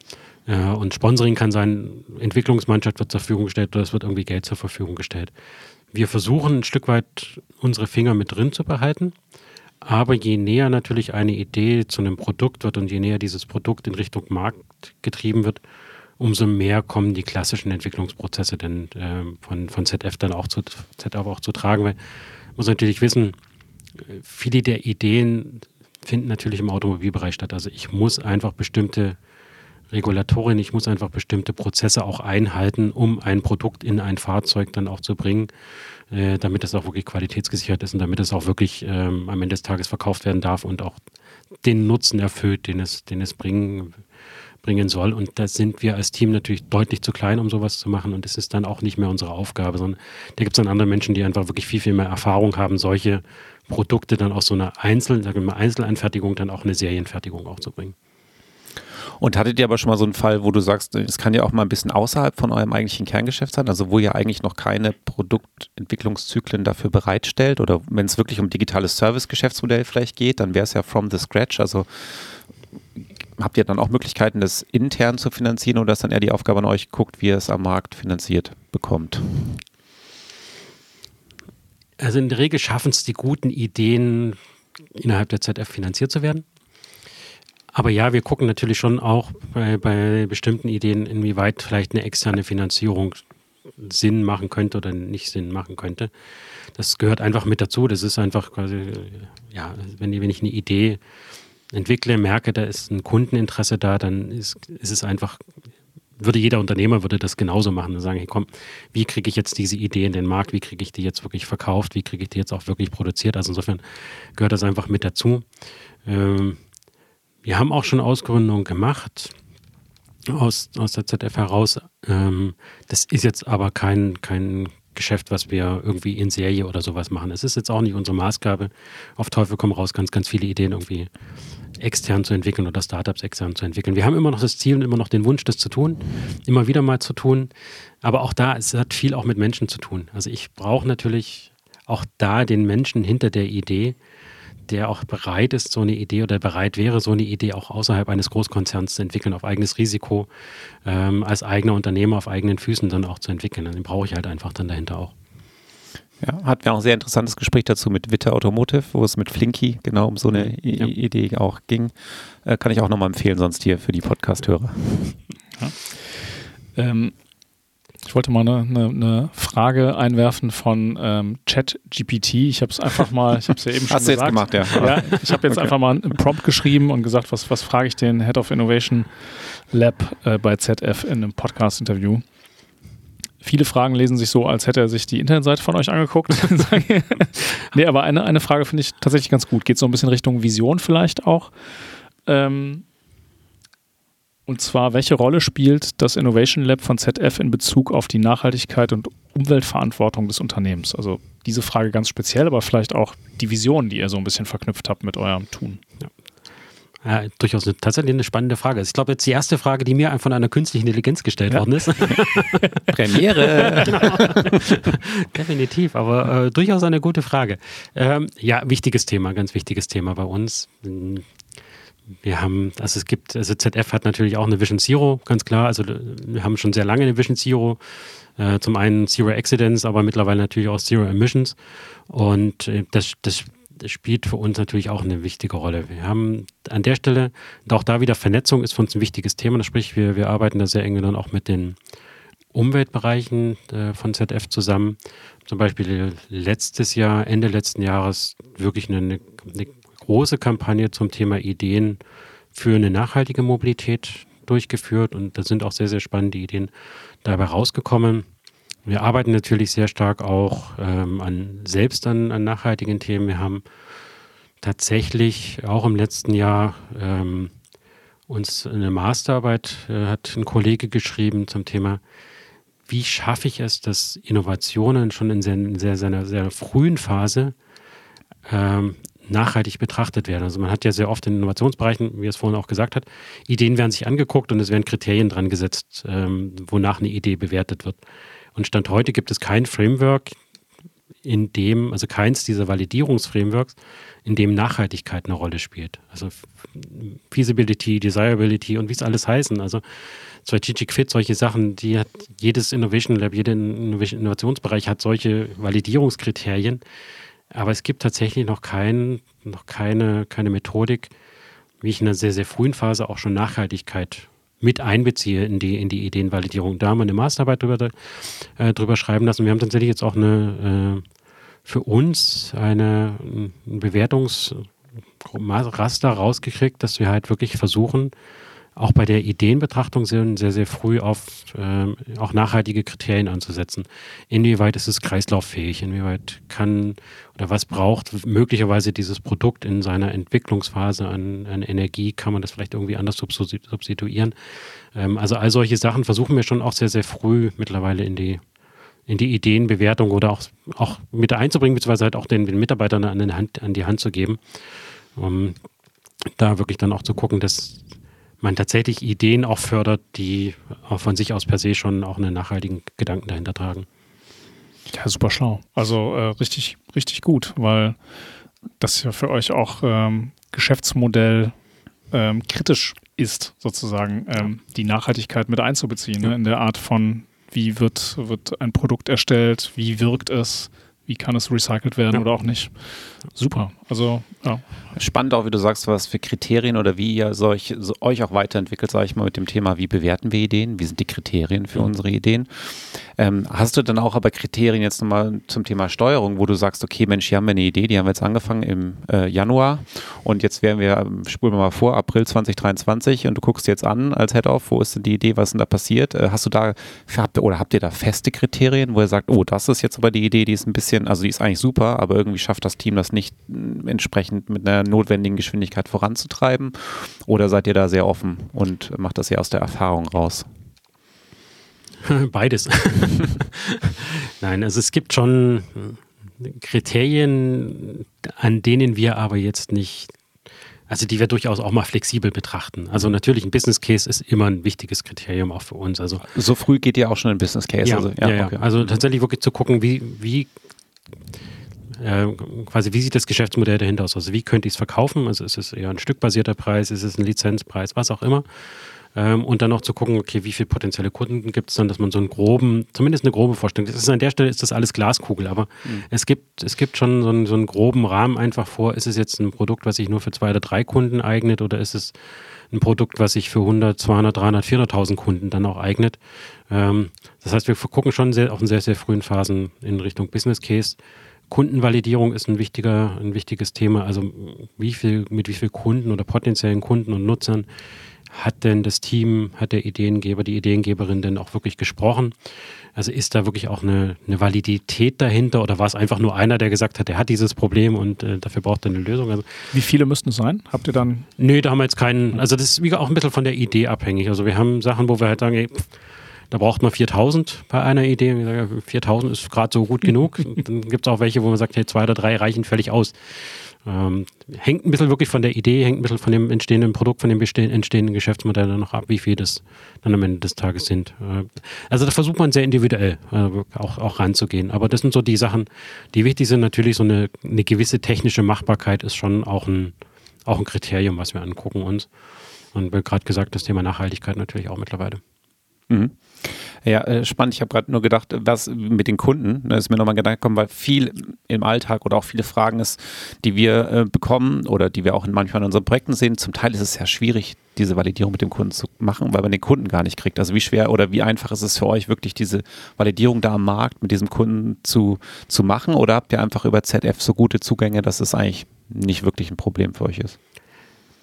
Äh, und Sponsoring kann sein, Entwicklungsmannschaft wird zur Verfügung gestellt oder es wird irgendwie Geld zur Verfügung gestellt. Wir versuchen ein Stück weit unsere Finger mit drin zu behalten. Aber je näher natürlich eine Idee zu einem Produkt wird und je näher dieses Produkt in Richtung Markt getrieben wird, umso mehr kommen die klassischen Entwicklungsprozesse denn, äh, von, von ZF dann auch zu, ZF auch zu tragen. Weil man muss natürlich wissen, viele der Ideen finden natürlich im Automobilbereich statt. Also ich muss einfach bestimmte Regulatorien, ich muss einfach bestimmte Prozesse auch einhalten, um ein Produkt in ein Fahrzeug dann auch zu bringen, äh, damit es auch wirklich qualitätsgesichert ist und damit es auch wirklich ähm, am Ende des Tages verkauft werden darf und auch den Nutzen erfüllt, den es, den es bringen bringen soll. Und da sind wir als Team natürlich deutlich zu klein, um sowas zu machen. Und es ist dann auch nicht mehr unsere Aufgabe, sondern da gibt es dann andere Menschen, die einfach wirklich viel, viel mehr Erfahrung haben, solche Produkte dann aus so einer Einzel, sagen wir Einzelanfertigung dann auch eine Serienfertigung auch zu bringen. Und hattet ihr aber schon mal so einen Fall, wo du sagst, es kann ja auch mal ein bisschen außerhalb von eurem eigentlichen Kerngeschäft sein, also wo ihr eigentlich noch keine Produktentwicklungszyklen dafür bereitstellt oder wenn es wirklich um digitales Service-Geschäftsmodell vielleicht geht, dann wäre es ja from the scratch, also habt ihr dann auch Möglichkeiten, das intern zu finanzieren oder ist dann eher die Aufgabe an euch, guckt, wie ihr es am Markt finanziert bekommt? Also in der Regel schaffen es die guten Ideen, innerhalb der ZF finanziert zu werden. Aber ja, wir gucken natürlich schon auch bei, bei bestimmten Ideen, inwieweit vielleicht eine externe Finanzierung Sinn machen könnte oder nicht Sinn machen könnte. Das gehört einfach mit dazu. Das ist einfach quasi, ja, wenn, wenn ich eine Idee entwickle, merke, da ist ein Kundeninteresse da, dann ist, ist es einfach, würde jeder Unternehmer würde das genauso machen und sagen, hey komm, wie kriege ich jetzt diese Idee in den Markt, wie kriege ich die jetzt wirklich verkauft, wie kriege ich die jetzt auch wirklich produziert. Also insofern gehört das einfach mit dazu. Ähm, wir haben auch schon Ausgründungen gemacht aus, aus der ZF heraus. Ähm, das ist jetzt aber kein, kein Geschäft, was wir irgendwie in Serie oder sowas machen. Es ist jetzt auch nicht unsere Maßgabe. Auf Teufel komm raus, ganz, ganz viele Ideen irgendwie extern zu entwickeln oder Startups extern zu entwickeln. Wir haben immer noch das Ziel und immer noch den Wunsch, das zu tun, immer wieder mal zu tun. Aber auch da, es hat viel auch mit Menschen zu tun. Also ich brauche natürlich auch da den Menschen hinter der Idee, der auch bereit ist, so eine Idee oder bereit wäre, so eine Idee auch außerhalb eines Großkonzerns zu entwickeln, auf eigenes Risiko, ähm, als eigener Unternehmer auf eigenen Füßen dann auch zu entwickeln. Den brauche ich halt einfach dann dahinter auch. Ja, hatten wir auch ein sehr interessantes Gespräch dazu mit Witte Automotive, wo es mit Flinky genau um so eine ja. Idee auch ging. Äh, kann ich auch nochmal empfehlen, sonst hier für die Podcast-Hörer. Ja. Ähm, Ich wollte mal eine, eine, eine Frage einwerfen von ähm, ChatGPT. Ich habe es einfach mal, ich habe es ja eben <laughs> schon Hast du gesagt. jetzt gemacht, ja. Ja, ich habe jetzt <laughs> einfach mal einen Prompt geschrieben und gesagt, was, was frage ich den Head of Innovation Lab äh, bei ZF in einem Podcast-Interview. Viele Fragen lesen sich so, als hätte er sich die Internetseite von euch angeguckt. <laughs> nee, aber eine, eine Frage finde ich tatsächlich ganz gut. Geht so ein bisschen Richtung Vision vielleicht auch. Ähm, und zwar, welche Rolle spielt das Innovation Lab von ZF in Bezug auf die Nachhaltigkeit und Umweltverantwortung des Unternehmens? Also diese Frage ganz speziell, aber vielleicht auch die Vision, die ihr so ein bisschen verknüpft habt mit eurem Tun. Ja. Ja, durchaus eine, tatsächlich eine spannende Frage. Ich glaube, jetzt die erste Frage, die mir von einer künstlichen Intelligenz gestellt ja. worden ist. <laughs> Premiere! genau. <laughs> Definitiv, aber äh, durchaus eine gute Frage. Ähm, ja, wichtiges Thema, ganz wichtiges Thema bei uns. Wir haben, also es gibt, also ZF hat natürlich auch eine Vision Zero, ganz klar. Also wir haben schon sehr lange eine Vision Zero. Äh, zum einen Zero Accidents, aber mittlerweile natürlich auch Zero Emissions. Und äh, das, das das spielt für uns natürlich auch eine wichtige Rolle. Wir haben an der Stelle, auch da wieder Vernetzung ist für uns ein wichtiges Thema. Sprich, wir, wir arbeiten da sehr eng dann auch mit den Umweltbereichen äh, von ZF zusammen. Zum Beispiel letztes Jahr, Ende letzten Jahres, wirklich eine, eine große Kampagne zum Thema Ideen für eine nachhaltige Mobilität durchgeführt und da sind auch sehr, sehr spannende Ideen dabei rausgekommen. Wir arbeiten natürlich sehr stark auch ähm, an selbst an, an, nachhaltigen Themen. Wir haben tatsächlich auch im letzten Jahr ähm, uns eine Masterarbeit äh, hat ein Kollege geschrieben zum Thema, wie schaffe ich es, dass Innovationen schon in sehr, sehr, sehr frühen Phase ähm, nachhaltig betrachtet werden. Also man hat ja sehr oft in Innovationsbereichen, wie es vorhin auch gesagt hat, Ideen werden sich angeguckt und es werden Kriterien dran gesetzt, ähm, wonach eine Idee bewertet wird. Und Stand heute gibt es kein Framework, in dem, also keins dieser Validierungsframeworks, in dem Nachhaltigkeit eine Rolle spielt. Also Feasibility, Desirability und wie es alles heißen. Also Strategic Fit, solche Sachen, die hat jedes Innovation Lab, jeder Innovationsbereich hat solche Validierungskriterien. Aber es gibt tatsächlich noch, kein, noch keine, keine Methodik, wie ich in einer sehr, sehr frühen Phase auch schon Nachhaltigkeit mit einbeziehe in die, in die Ideenvalidierung. Da haben wir eine Masterarbeit drüber, äh, drüber schreiben lassen. Wir haben tatsächlich jetzt auch eine äh, für uns eine, ein Bewertungsraster rausgekriegt, dass wir halt wirklich versuchen, auch bei der Ideenbetrachtung sehr, sehr, sehr früh auf äh, auch nachhaltige Kriterien anzusetzen. Inwieweit ist es kreislauffähig? Inwieweit kann oder was braucht möglicherweise dieses Produkt in seiner Entwicklungsphase an, an Energie? Kann man das vielleicht irgendwie anders substituieren? Ähm, also all solche Sachen versuchen wir schon auch sehr, sehr früh mittlerweile in die in die Ideenbewertung oder auch, auch mit einzubringen, beziehungsweise halt auch den, den Mitarbeitern an, Hand, an die Hand zu geben, um da wirklich dann auch zu gucken, dass man tatsächlich Ideen auch fördert, die auch von sich aus per se schon auch einen nachhaltigen Gedanken dahinter tragen. Ja, super schlau. Also äh, richtig, richtig gut, weil das ja für euch auch ähm, Geschäftsmodell ähm, kritisch ist, sozusagen, ähm, die Nachhaltigkeit mit einzubeziehen, ne? in der Art von, wie wird, wird ein Produkt erstellt, wie wirkt es, wie kann es recycelt werden ja. oder auch nicht. Super. Also, ja. Spannend auch, wie du sagst, was für Kriterien oder wie ihr solch, so euch auch weiterentwickelt, sage ich mal, mit dem Thema, wie bewerten wir Ideen? Wie sind die Kriterien für mhm. unsere Ideen? Ähm, hast du dann auch aber Kriterien jetzt nochmal zum Thema Steuerung, wo du sagst, okay, Mensch, hier haben wir eine Idee, die haben wir jetzt angefangen im äh, Januar und jetzt wären wir, ähm, spulen wir mal vor, April 2023 und du guckst jetzt an als Head-Off, wo ist denn die Idee, was ist denn da passiert? Äh, hast du da, habt, oder habt ihr da feste Kriterien, wo ihr sagt, oh, das ist jetzt aber die Idee, die ist ein bisschen, also die ist eigentlich super, aber irgendwie schafft das Team das nicht entsprechend mit einer notwendigen Geschwindigkeit voranzutreiben? Oder seid ihr da sehr offen und macht das ja aus der Erfahrung raus? <laughs> Beides. <laughs> Nein, also es gibt schon Kriterien, an denen wir aber jetzt nicht, also die wir durchaus auch mal flexibel betrachten. Also natürlich ein Business Case ist immer ein wichtiges Kriterium auch für uns. Also so früh geht ihr auch schon ein Business Case. Ja, also, ja, ja, okay. also tatsächlich wirklich zu gucken, wie, wie äh, quasi, wie sieht das Geschäftsmodell dahinter aus? Also wie könnte ich es verkaufen? Also ist es eher ein stückbasierter Preis, ist es ein Lizenzpreis, was auch immer. Ähm, und dann noch zu gucken, okay, wie viele potenzielle Kunden gibt es dann, dass man so einen groben, zumindest eine grobe Vorstellung, das ist an der Stelle ist das alles Glaskugel, aber mhm. es, gibt, es gibt schon so einen, so einen groben Rahmen einfach vor, ist es jetzt ein Produkt, was sich nur für zwei oder drei Kunden eignet oder ist es ein Produkt, was sich für 100, 200, 300, 400.000 Kunden dann auch eignet. Ähm, Das heißt, wir gucken schon sehr, auch in sehr, sehr frühen Phasen in Richtung Business Case. Kundenvalidierung ist ein wichtiger, ein wichtiges Thema. Also wie viel, mit wie vielen Kunden oder potenziellen Kunden und Nutzern hat denn das Team, hat der Ideengeber, die Ideengeberin denn auch wirklich gesprochen? Also ist da wirklich auch eine, eine Validität dahinter oder war es einfach nur einer, der gesagt hat, er hat dieses Problem und äh, dafür braucht er eine Lösung? Also, Wie viele müssten es sein? Habt ihr dann? Nö, da haben wir jetzt keinen, also das ist wie auch ein bisschen von der Idee abhängig. Also wir haben Sachen, wo wir halt sagen, ey, da braucht man 4000 bei einer Idee. Und wir sagen, 4000 ist gerade so gut genug. <laughs> Dann gibt es auch welche, wo man sagt, hey, zwei oder drei reichen völlig aus. Ähm, hängt ein bisschen wirklich von der Idee, hängt ein bisschen von dem entstehenden Produkt, von dem entstehenden Geschäftsmodell dann noch ab, wie viel das dann am Ende des Tages sind. Äh, also da versucht man sehr individuell äh, auch, auch ranzugehen. Aber das sind so die Sachen, die wichtig sind. Natürlich so eine, eine gewisse technische Machbarkeit ist schon auch ein, auch ein Kriterium, was wir angucken uns. Und gerade gesagt, das Thema Nachhaltigkeit natürlich auch mittlerweile. Mhm. Ja, äh, spannend. Ich habe gerade nur gedacht, was mit den Kunden, da ist mir nochmal ein Gedanke gekommen, weil viel im Alltag oder auch viele Fragen ist, die wir äh, bekommen oder die wir auch in manchmal in unseren Projekten sehen. Zum Teil ist es ja schwierig, diese Validierung mit dem Kunden zu machen, weil man den Kunden gar nicht kriegt. Also wie schwer oder wie einfach ist es für euch wirklich diese Validierung da am Markt mit diesem Kunden zu, zu machen oder habt ihr einfach über ZF so gute Zugänge, dass es eigentlich nicht wirklich ein Problem für euch ist?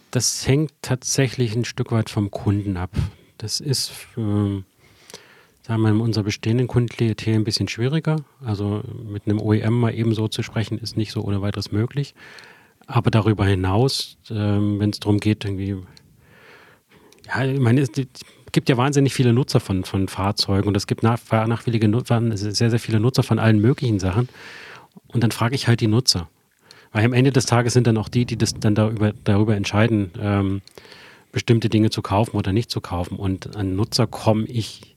Das hängt tatsächlich ein Stück weit vom Kunden ab. Das ist für sagen wir, in unserer bestehenden Kundenklientel ein bisschen schwieriger. Also mit einem OEM mal eben so zu sprechen, ist nicht so ohne weiteres möglich. Aber darüber hinaus, ähm, wenn es darum geht, irgendwie, ja, ich meine, es gibt ja wahnsinnig viele Nutzer von, von Fahrzeugen und es gibt nach, nachwillige, sehr, sehr viele Nutzer von allen möglichen Sachen. Und dann frage ich halt die Nutzer. Weil am Ende des Tages sind dann auch die, die das dann darüber, darüber entscheiden, ähm, bestimmte Dinge zu kaufen oder nicht zu kaufen. Und an Nutzer komme ich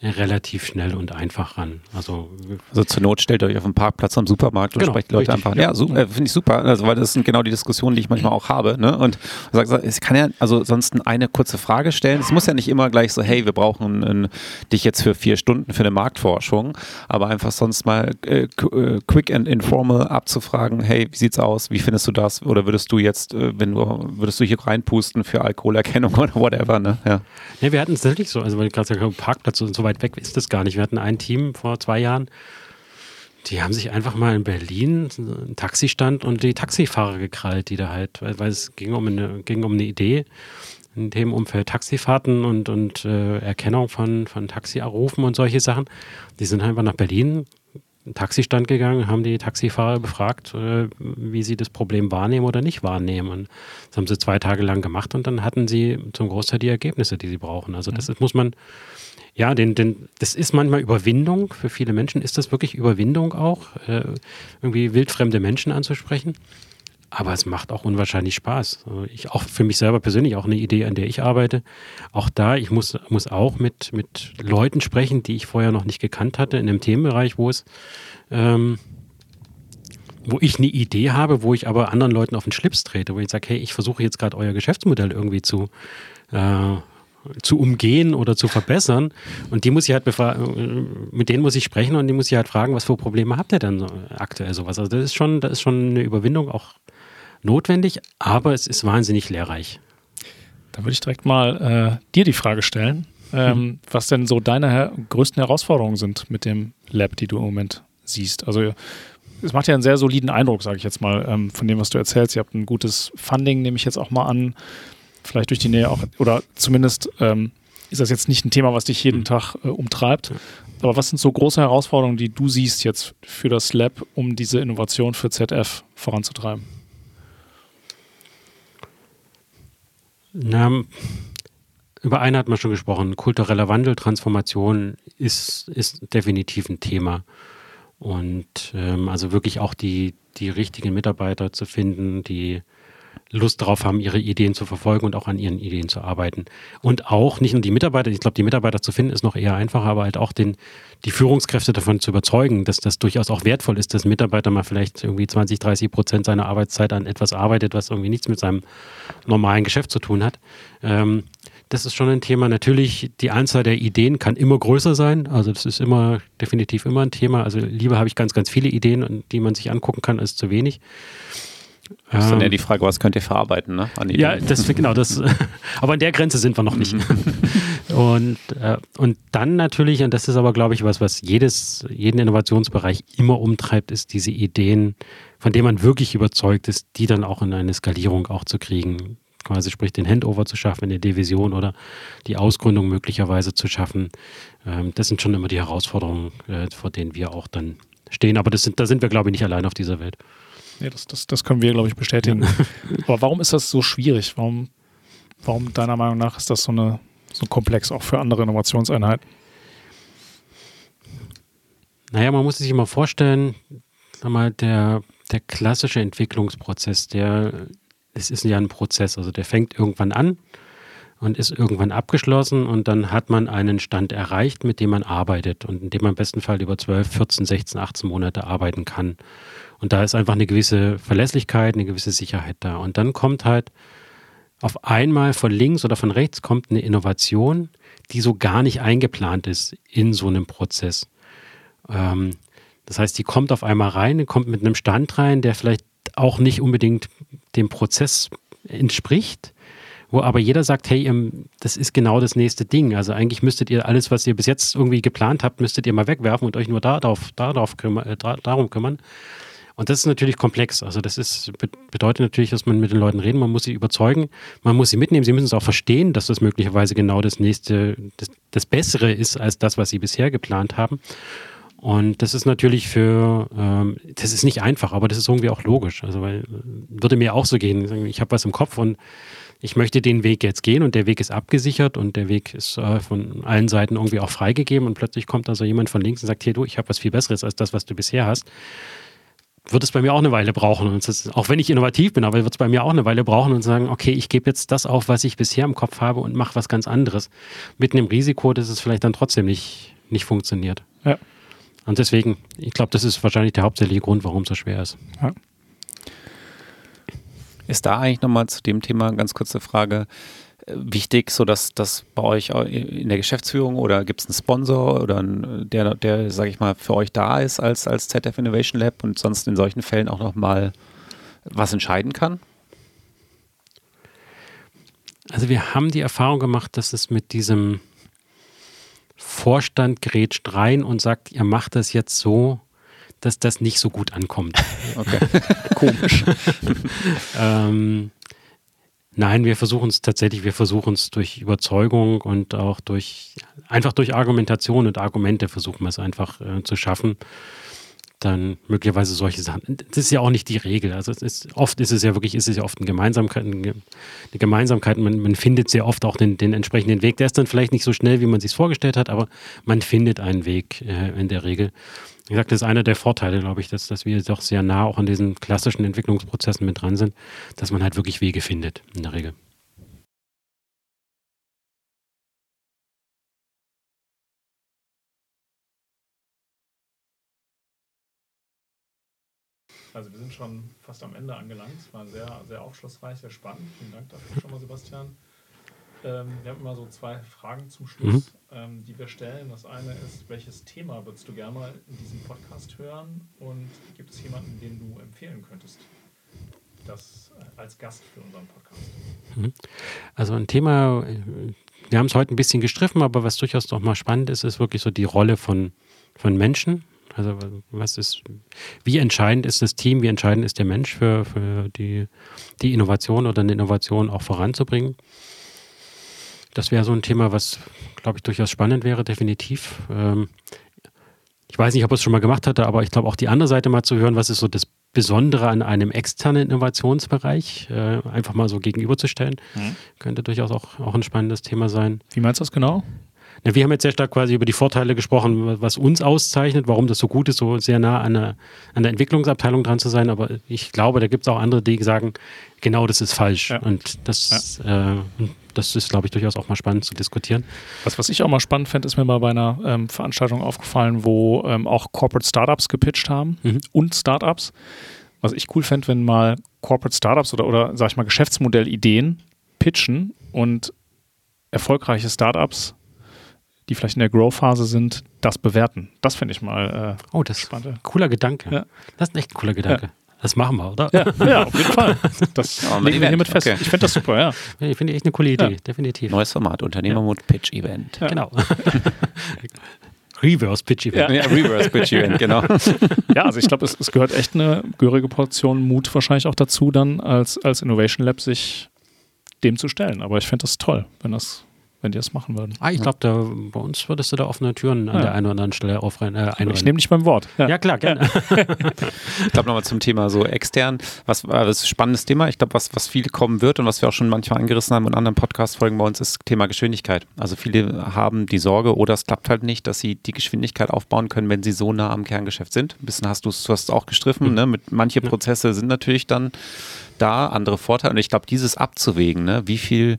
relativ schnell und einfach ran. Also, also zur Not stellt euch auf den Parkplatz am Supermarkt und genau, sprecht Leute richtig, einfach. Ja, ja äh, finde ich super. Also weil das sind genau die Diskussionen, die ich manchmal auch habe. Ne? Und sag, es kann ja also sonst eine kurze Frage stellen. Es muss ja nicht immer gleich so, hey, wir brauchen ein, dich jetzt für vier Stunden für eine Marktforschung, aber einfach sonst mal äh, äh, quick and informal abzufragen, hey, wie sieht's aus? Wie findest du das? Oder würdest du jetzt, äh, wenn du würdest du hier reinpusten für Alkoholerkennung <laughs> oder whatever? Ne? Ja. ja, wir hatten es tatsächlich so. Also weil gerade gesagt Parkplatz und so weit weg ist das gar nicht. Wir hatten ein Team vor zwei Jahren, die haben sich einfach mal in Berlin einen Taxistand und die Taxifahrer gekrallt, die da halt, weil, es ging um, eine, ging um eine Idee in dem Umfeld Taxifahrten und, und äh, Erkennung von, von Taxianrufen und solche Sachen. Die sind einfach nach Berlin, einen Taxistand gegangen, haben die Taxifahrer befragt, äh, wie sie das Problem wahrnehmen oder nicht wahrnehmen. Und das haben sie zwei Tage lang gemacht und dann hatten sie zum Großteil die Ergebnisse, die sie brauchen. Also das ist, muss man ja, den, den, das ist manchmal Überwindung. Für viele Menschen ist das wirklich Überwindung auch, äh, irgendwie wildfremde Menschen anzusprechen. Aber es macht auch unwahrscheinlich Spaß. Also ich auch für mich selber persönlich auch eine Idee, an der ich arbeite. Auch da, ich muss, muss auch mit, mit Leuten sprechen, die ich vorher noch nicht gekannt hatte, in einem Themenbereich, wo es, ähm, wo ich eine Idee habe, wo ich aber anderen Leuten auf den Schlips trete, wo ich sage, hey, ich versuche jetzt gerade euer Geschäftsmodell irgendwie zu, äh, zu umgehen oder zu verbessern. Und die muss ich halt mit denen muss ich sprechen und die muss ich halt fragen, was für Probleme habt ihr denn aktuell sowas? Also das ist schon, das ist schon eine Überwindung auch notwendig, aber es ist wahnsinnig lehrreich. Da würde ich direkt mal äh, dir die Frage stellen, ähm, hm. was denn so deine her größten Herausforderungen sind mit dem Lab, die du im Moment siehst. Also es macht ja einen sehr soliden Eindruck, sage ich jetzt mal, ähm, von dem, was du erzählst. Ihr habt ein gutes Funding, nehme ich jetzt auch mal an vielleicht durch die Nähe auch, oder zumindest ähm, ist das jetzt nicht ein Thema, was dich jeden mhm. Tag äh, umtreibt. Aber was sind so große Herausforderungen, die du siehst jetzt für das Lab, um diese Innovation für ZF voranzutreiben? Na, über eine hat man schon gesprochen. Kultureller Wandel, Transformation ist, ist definitiv ein Thema. Und ähm, also wirklich auch die, die richtigen Mitarbeiter zu finden, die Lust darauf haben, ihre Ideen zu verfolgen und auch an ihren Ideen zu arbeiten. Und auch nicht nur die Mitarbeiter, ich glaube, die Mitarbeiter zu finden ist noch eher einfacher, aber halt auch den, die Führungskräfte davon zu überzeugen, dass das durchaus auch wertvoll ist, dass ein Mitarbeiter mal vielleicht irgendwie 20, 30 Prozent seiner Arbeitszeit an etwas arbeitet, was irgendwie nichts mit seinem normalen Geschäft zu tun hat. Ähm, das ist schon ein Thema. Natürlich, die Anzahl der Ideen kann immer größer sein. Also das ist immer definitiv immer ein Thema. Also lieber habe ich ganz, ganz viele Ideen, die man sich angucken kann, als zu wenig. Das ist dann ja die Frage, was könnt ihr verarbeiten, ne? ja, das, genau, das, <laughs> <laughs> aber an der Grenze sind wir noch nicht. <laughs> Und, äh, und dann natürlich, und das ist aber, glaube ich, was, was jedes, jeden Innovationsbereich immer umtreibt, ist diese Ideen, von denen man wirklich überzeugt ist, die dann auch in eine Skalierung auch zu kriegen. Quasi sprich den Handover zu schaffen in der Division oder die Ausgründung möglicherweise zu schaffen. Ähm, das sind schon immer die Herausforderungen, äh, vor denen wir auch dann stehen. Aber das sind, da sind wir, glaube ich, nicht allein auf dieser Welt. Nee, das, das, das können wir, glaube ich, bestätigen. <laughs> Aber warum ist das so schwierig? Warum, warum deiner Meinung nach ist das so, eine, so komplex, auch für andere Innovationseinheiten? Naja, man muss sich immer vorstellen, sag mal, der, der klassische Entwicklungsprozess, der es ist ja ein Prozess, also der fängt irgendwann an und ist irgendwann abgeschlossen und dann hat man einen Stand erreicht, mit dem man arbeitet und in dem man im besten Fall über 12, 14, 16, 18 Monate arbeiten kann. Und da ist einfach eine gewisse Verlässlichkeit, eine gewisse Sicherheit da. Und dann kommt halt auf einmal von links oder von rechts kommt eine Innovation, die so gar nicht eingeplant ist in so einem Prozess. Ähm, das heißt, die kommt auf einmal rein, kommt mit einem Stand rein, der vielleicht auch nicht unbedingt dem Prozess entspricht, wo aber jeder sagt, hey, das ist genau das nächste Ding. Also eigentlich müsstet ihr alles, was ihr bis jetzt irgendwie geplant habt, müsstet ihr mal wegwerfen und euch nur darauf, darauf kümmer, äh, darum kümmern. Und das ist natürlich komplex. Also das ist, bedeutet natürlich, dass man mit den Leuten reden, man muss sie überzeugen, man muss sie mitnehmen, sie müssen es auch verstehen, dass das möglicherweise genau das nächste, das, das Bessere ist als das, was sie bisher geplant haben. Und das ist natürlich für, ähm, das ist nicht einfach, aber das ist irgendwie auch logisch. Also, weil, würde mir auch so gehen. Ich habe was im Kopf und ich möchte den Weg jetzt gehen und der Weg ist abgesichert und der Weg ist äh, von allen Seiten irgendwie auch freigegeben und plötzlich kommt also jemand von links und sagt, hier du, ich habe was viel Besseres als das, was du bisher hast wird es bei mir auch eine Weile brauchen. Und ist, auch wenn ich innovativ bin, aber wird es bei mir auch eine Weile brauchen und sagen, okay, ich gebe jetzt das auf, was ich bisher im Kopf habe und mache was ganz anderes. Mit einem Risiko, dass es vielleicht dann trotzdem nicht, nicht funktioniert. Ja. Und deswegen, ich glaube, das ist wahrscheinlich der hauptsächliche Grund, warum es so schwer ist. Ja. Ist da eigentlich nochmal zu dem Thema ganz kurze Frage wichtig, so dass das bei euch in der Geschäftsführung oder gibt es einen Sponsor oder einen, der, der sage ich mal, für euch da ist als, als ZF Innovation Lab und sonst in solchen Fällen auch nochmal was entscheiden kann? Also wir haben die Erfahrung gemacht, dass es mit diesem Vorstand grätscht rein und sagt, ihr macht das jetzt so, dass das nicht so gut ankommt. Okay, <laughs> komisch. <laughs> ähm, Nein, wir versuchen es tatsächlich, wir versuchen es durch Überzeugung und auch durch, einfach durch Argumentation und Argumente versuchen wir es einfach äh, zu schaffen. Dann möglicherweise solche Sachen. Das ist ja auch nicht die Regel. Also ist, oft ist es ja wirklich, ist es ja oft eine Gemeinsamkeit, eine Gemeinsamkeit. Man, man findet sehr oft auch den, den, entsprechenden Weg. Der ist dann vielleicht nicht so schnell, wie man sich vorgestellt hat, aber man findet einen Weg äh, in der Regel. Wie gesagt, das ist einer der Vorteile, glaube ich, dass, dass wir doch sehr nah auch an diesen klassischen Entwicklungsprozessen mit dran sind, dass man halt wirklich Wege findet in der Regel. Also wir sind schon fast am Ende angelangt. Es war sehr, sehr aufschlussreich, sehr spannend. Vielen Dank dafür schon mal, Sebastian. Ähm, wir haben immer so zwei Fragen zum Schluss, mhm. ähm, die wir stellen. Das eine ist, welches Thema würdest du gerne mal in diesem Podcast hören? Und gibt es jemanden, den du empfehlen könntest, das äh, als Gast für unseren Podcast? Mhm. Also ein Thema, äh, wir haben es heute ein bisschen gestriffen, aber was durchaus noch mal spannend ist, ist wirklich so die Rolle von, von Menschen. Also was ist, wie entscheidend ist das Team, wie entscheidend ist der Mensch für, für die, die Innovation oder eine Innovation auch voranzubringen? das wäre so ein Thema, was, glaube ich, durchaus spannend wäre, definitiv. Ähm, ich weiß nicht, ob er es schon mal gemacht hatte, aber ich glaube auch die andere Seite mal zu hören, was ist so das Besondere an einem externen Innovationsbereich, äh, einfach mal so gegenüberzustellen, mhm. könnte durchaus auch, auch ein spannendes Thema sein. Wie meinst du das genau? Na, wir haben jetzt sehr stark quasi über die Vorteile gesprochen, was uns auszeichnet, warum das so gut ist, so sehr nah an der, an der Entwicklungsabteilung dran zu sein. Aber ich glaube, da gibt es auch andere, die sagen, genau das ist falsch. Ja. Und das, ja. äh, das ist, glaube ich, durchaus auch mal spannend zu diskutieren. Was, was ich auch mal spannend fände, ist mir mal bei einer ähm, Veranstaltung aufgefallen, wo ähm, auch Corporate Startups gepitcht haben mhm. und Startups. Was ich cool fände, wenn mal Corporate Startups oder, oder sag ich mal, Geschäftsmodellideen pitchen und erfolgreiche Startups die vielleicht in der Grow-Phase sind, das bewerten. Das finde ich mal äh, oh, das spannend. Cooler Gedanke. Ja. Das ist ein echt cooler Gedanke. Ja. Das machen wir, oder? Ja, ja auf jeden Fall. Das Ja, ein legen wir Event, hiermit fest. okay. Ich finde das super, ja. <laughs> Ja, Finde ich echt eine coole Idee, Ja. definitiv. Neues Format, Unternehmermut Pitch Event. Genau. <laughs> Reverse Pitch Event. Ja, Reverse Pitch Event, <laughs> genau. Ja, also ich glaube, es, es gehört echt eine gehörige Portion Mut wahrscheinlich auch dazu, dann als, als Innovation Lab sich dem zu stellen. Aber ich finde das toll, wenn das, wenn die das machen würden. Ah, ich glaube, da, bei uns würdest du da offene Türen an Ja. der einen oder anderen Stelle aufrennen, äh, Ich einrennen. nehme dich beim Wort. Ja, klar, gerne. <laughs> Ich glaube nochmal zum Thema so extern. Was äh, das ist ein spannendes Thema. Ich glaube, was, was viel kommen wird und was wir auch schon manchmal angerissen haben in anderen Podcast-Folgen bei uns, ist Thema Geschwindigkeit. Also viele haben die Sorge, oder es klappt halt nicht, dass sie die Geschwindigkeit aufbauen können, wenn sie so nah am Kerngeschäft sind. Ein bisschen hast du es du hast es auch gestriffen. Ne? Mit, manche Prozesse sind natürlich dann da, andere Vorteile. Und ich glaube, dieses abzuwägen, ne? wie viel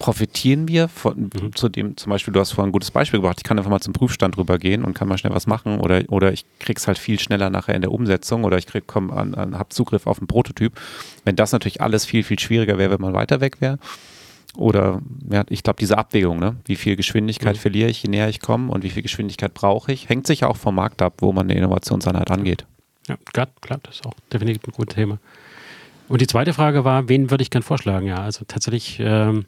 profitieren wir von zu dem, zum Beispiel, du hast vorhin ein gutes Beispiel gebracht, ich kann einfach mal zum Prüfstand rübergehen und kann mal schnell was machen oder, oder ich krieg's halt viel schneller nachher in der Umsetzung oder ich krieg, komm an, an, hab Zugriff auf einen Prototyp. Wenn das natürlich alles viel, viel schwieriger wäre, wenn man weiter weg wäre. Oder ja, ich glaube, diese Abwägung, ne? wie viel Geschwindigkeit verliere ich, je näher ich komme und wie viel Geschwindigkeit brauche ich, hängt sich auch vom Markt ab, wo man eine Innovationseinheit angeht. Ja, klar, klar, das ist auch definitiv ein gutes Thema. Und die zweite Frage war, wen würde ich gern vorschlagen? Ja, also tatsächlich, ähm,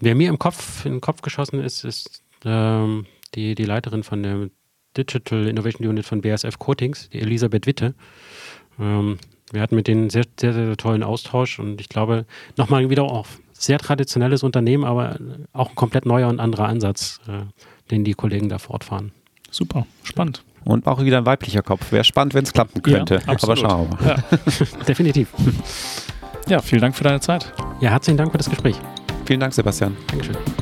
wer mir im Kopf, in den Kopf geschossen ist, ist ähm, die, die Leiterin von der Digital Innovation Unit von BASF Coatings, die Elisabeth Witte. Ähm, wir hatten mit denen sehr, sehr, sehr tollen Austausch und ich glaube, nochmal wieder auch sehr traditionelles Unternehmen, aber auch ein komplett neuer und anderer Ansatz, äh, den die Kollegen da fortfahren. Super, spannend. Und auch wieder ein weiblicher Kopf. Wäre spannend, wenn es klappen könnte. Ja, Aber schauen wir mal. <laughs> Definitiv. Ja, vielen Dank für deine Zeit. Ja, herzlichen Dank für das Gespräch. Vielen Dank, Sebastian. Dankeschön.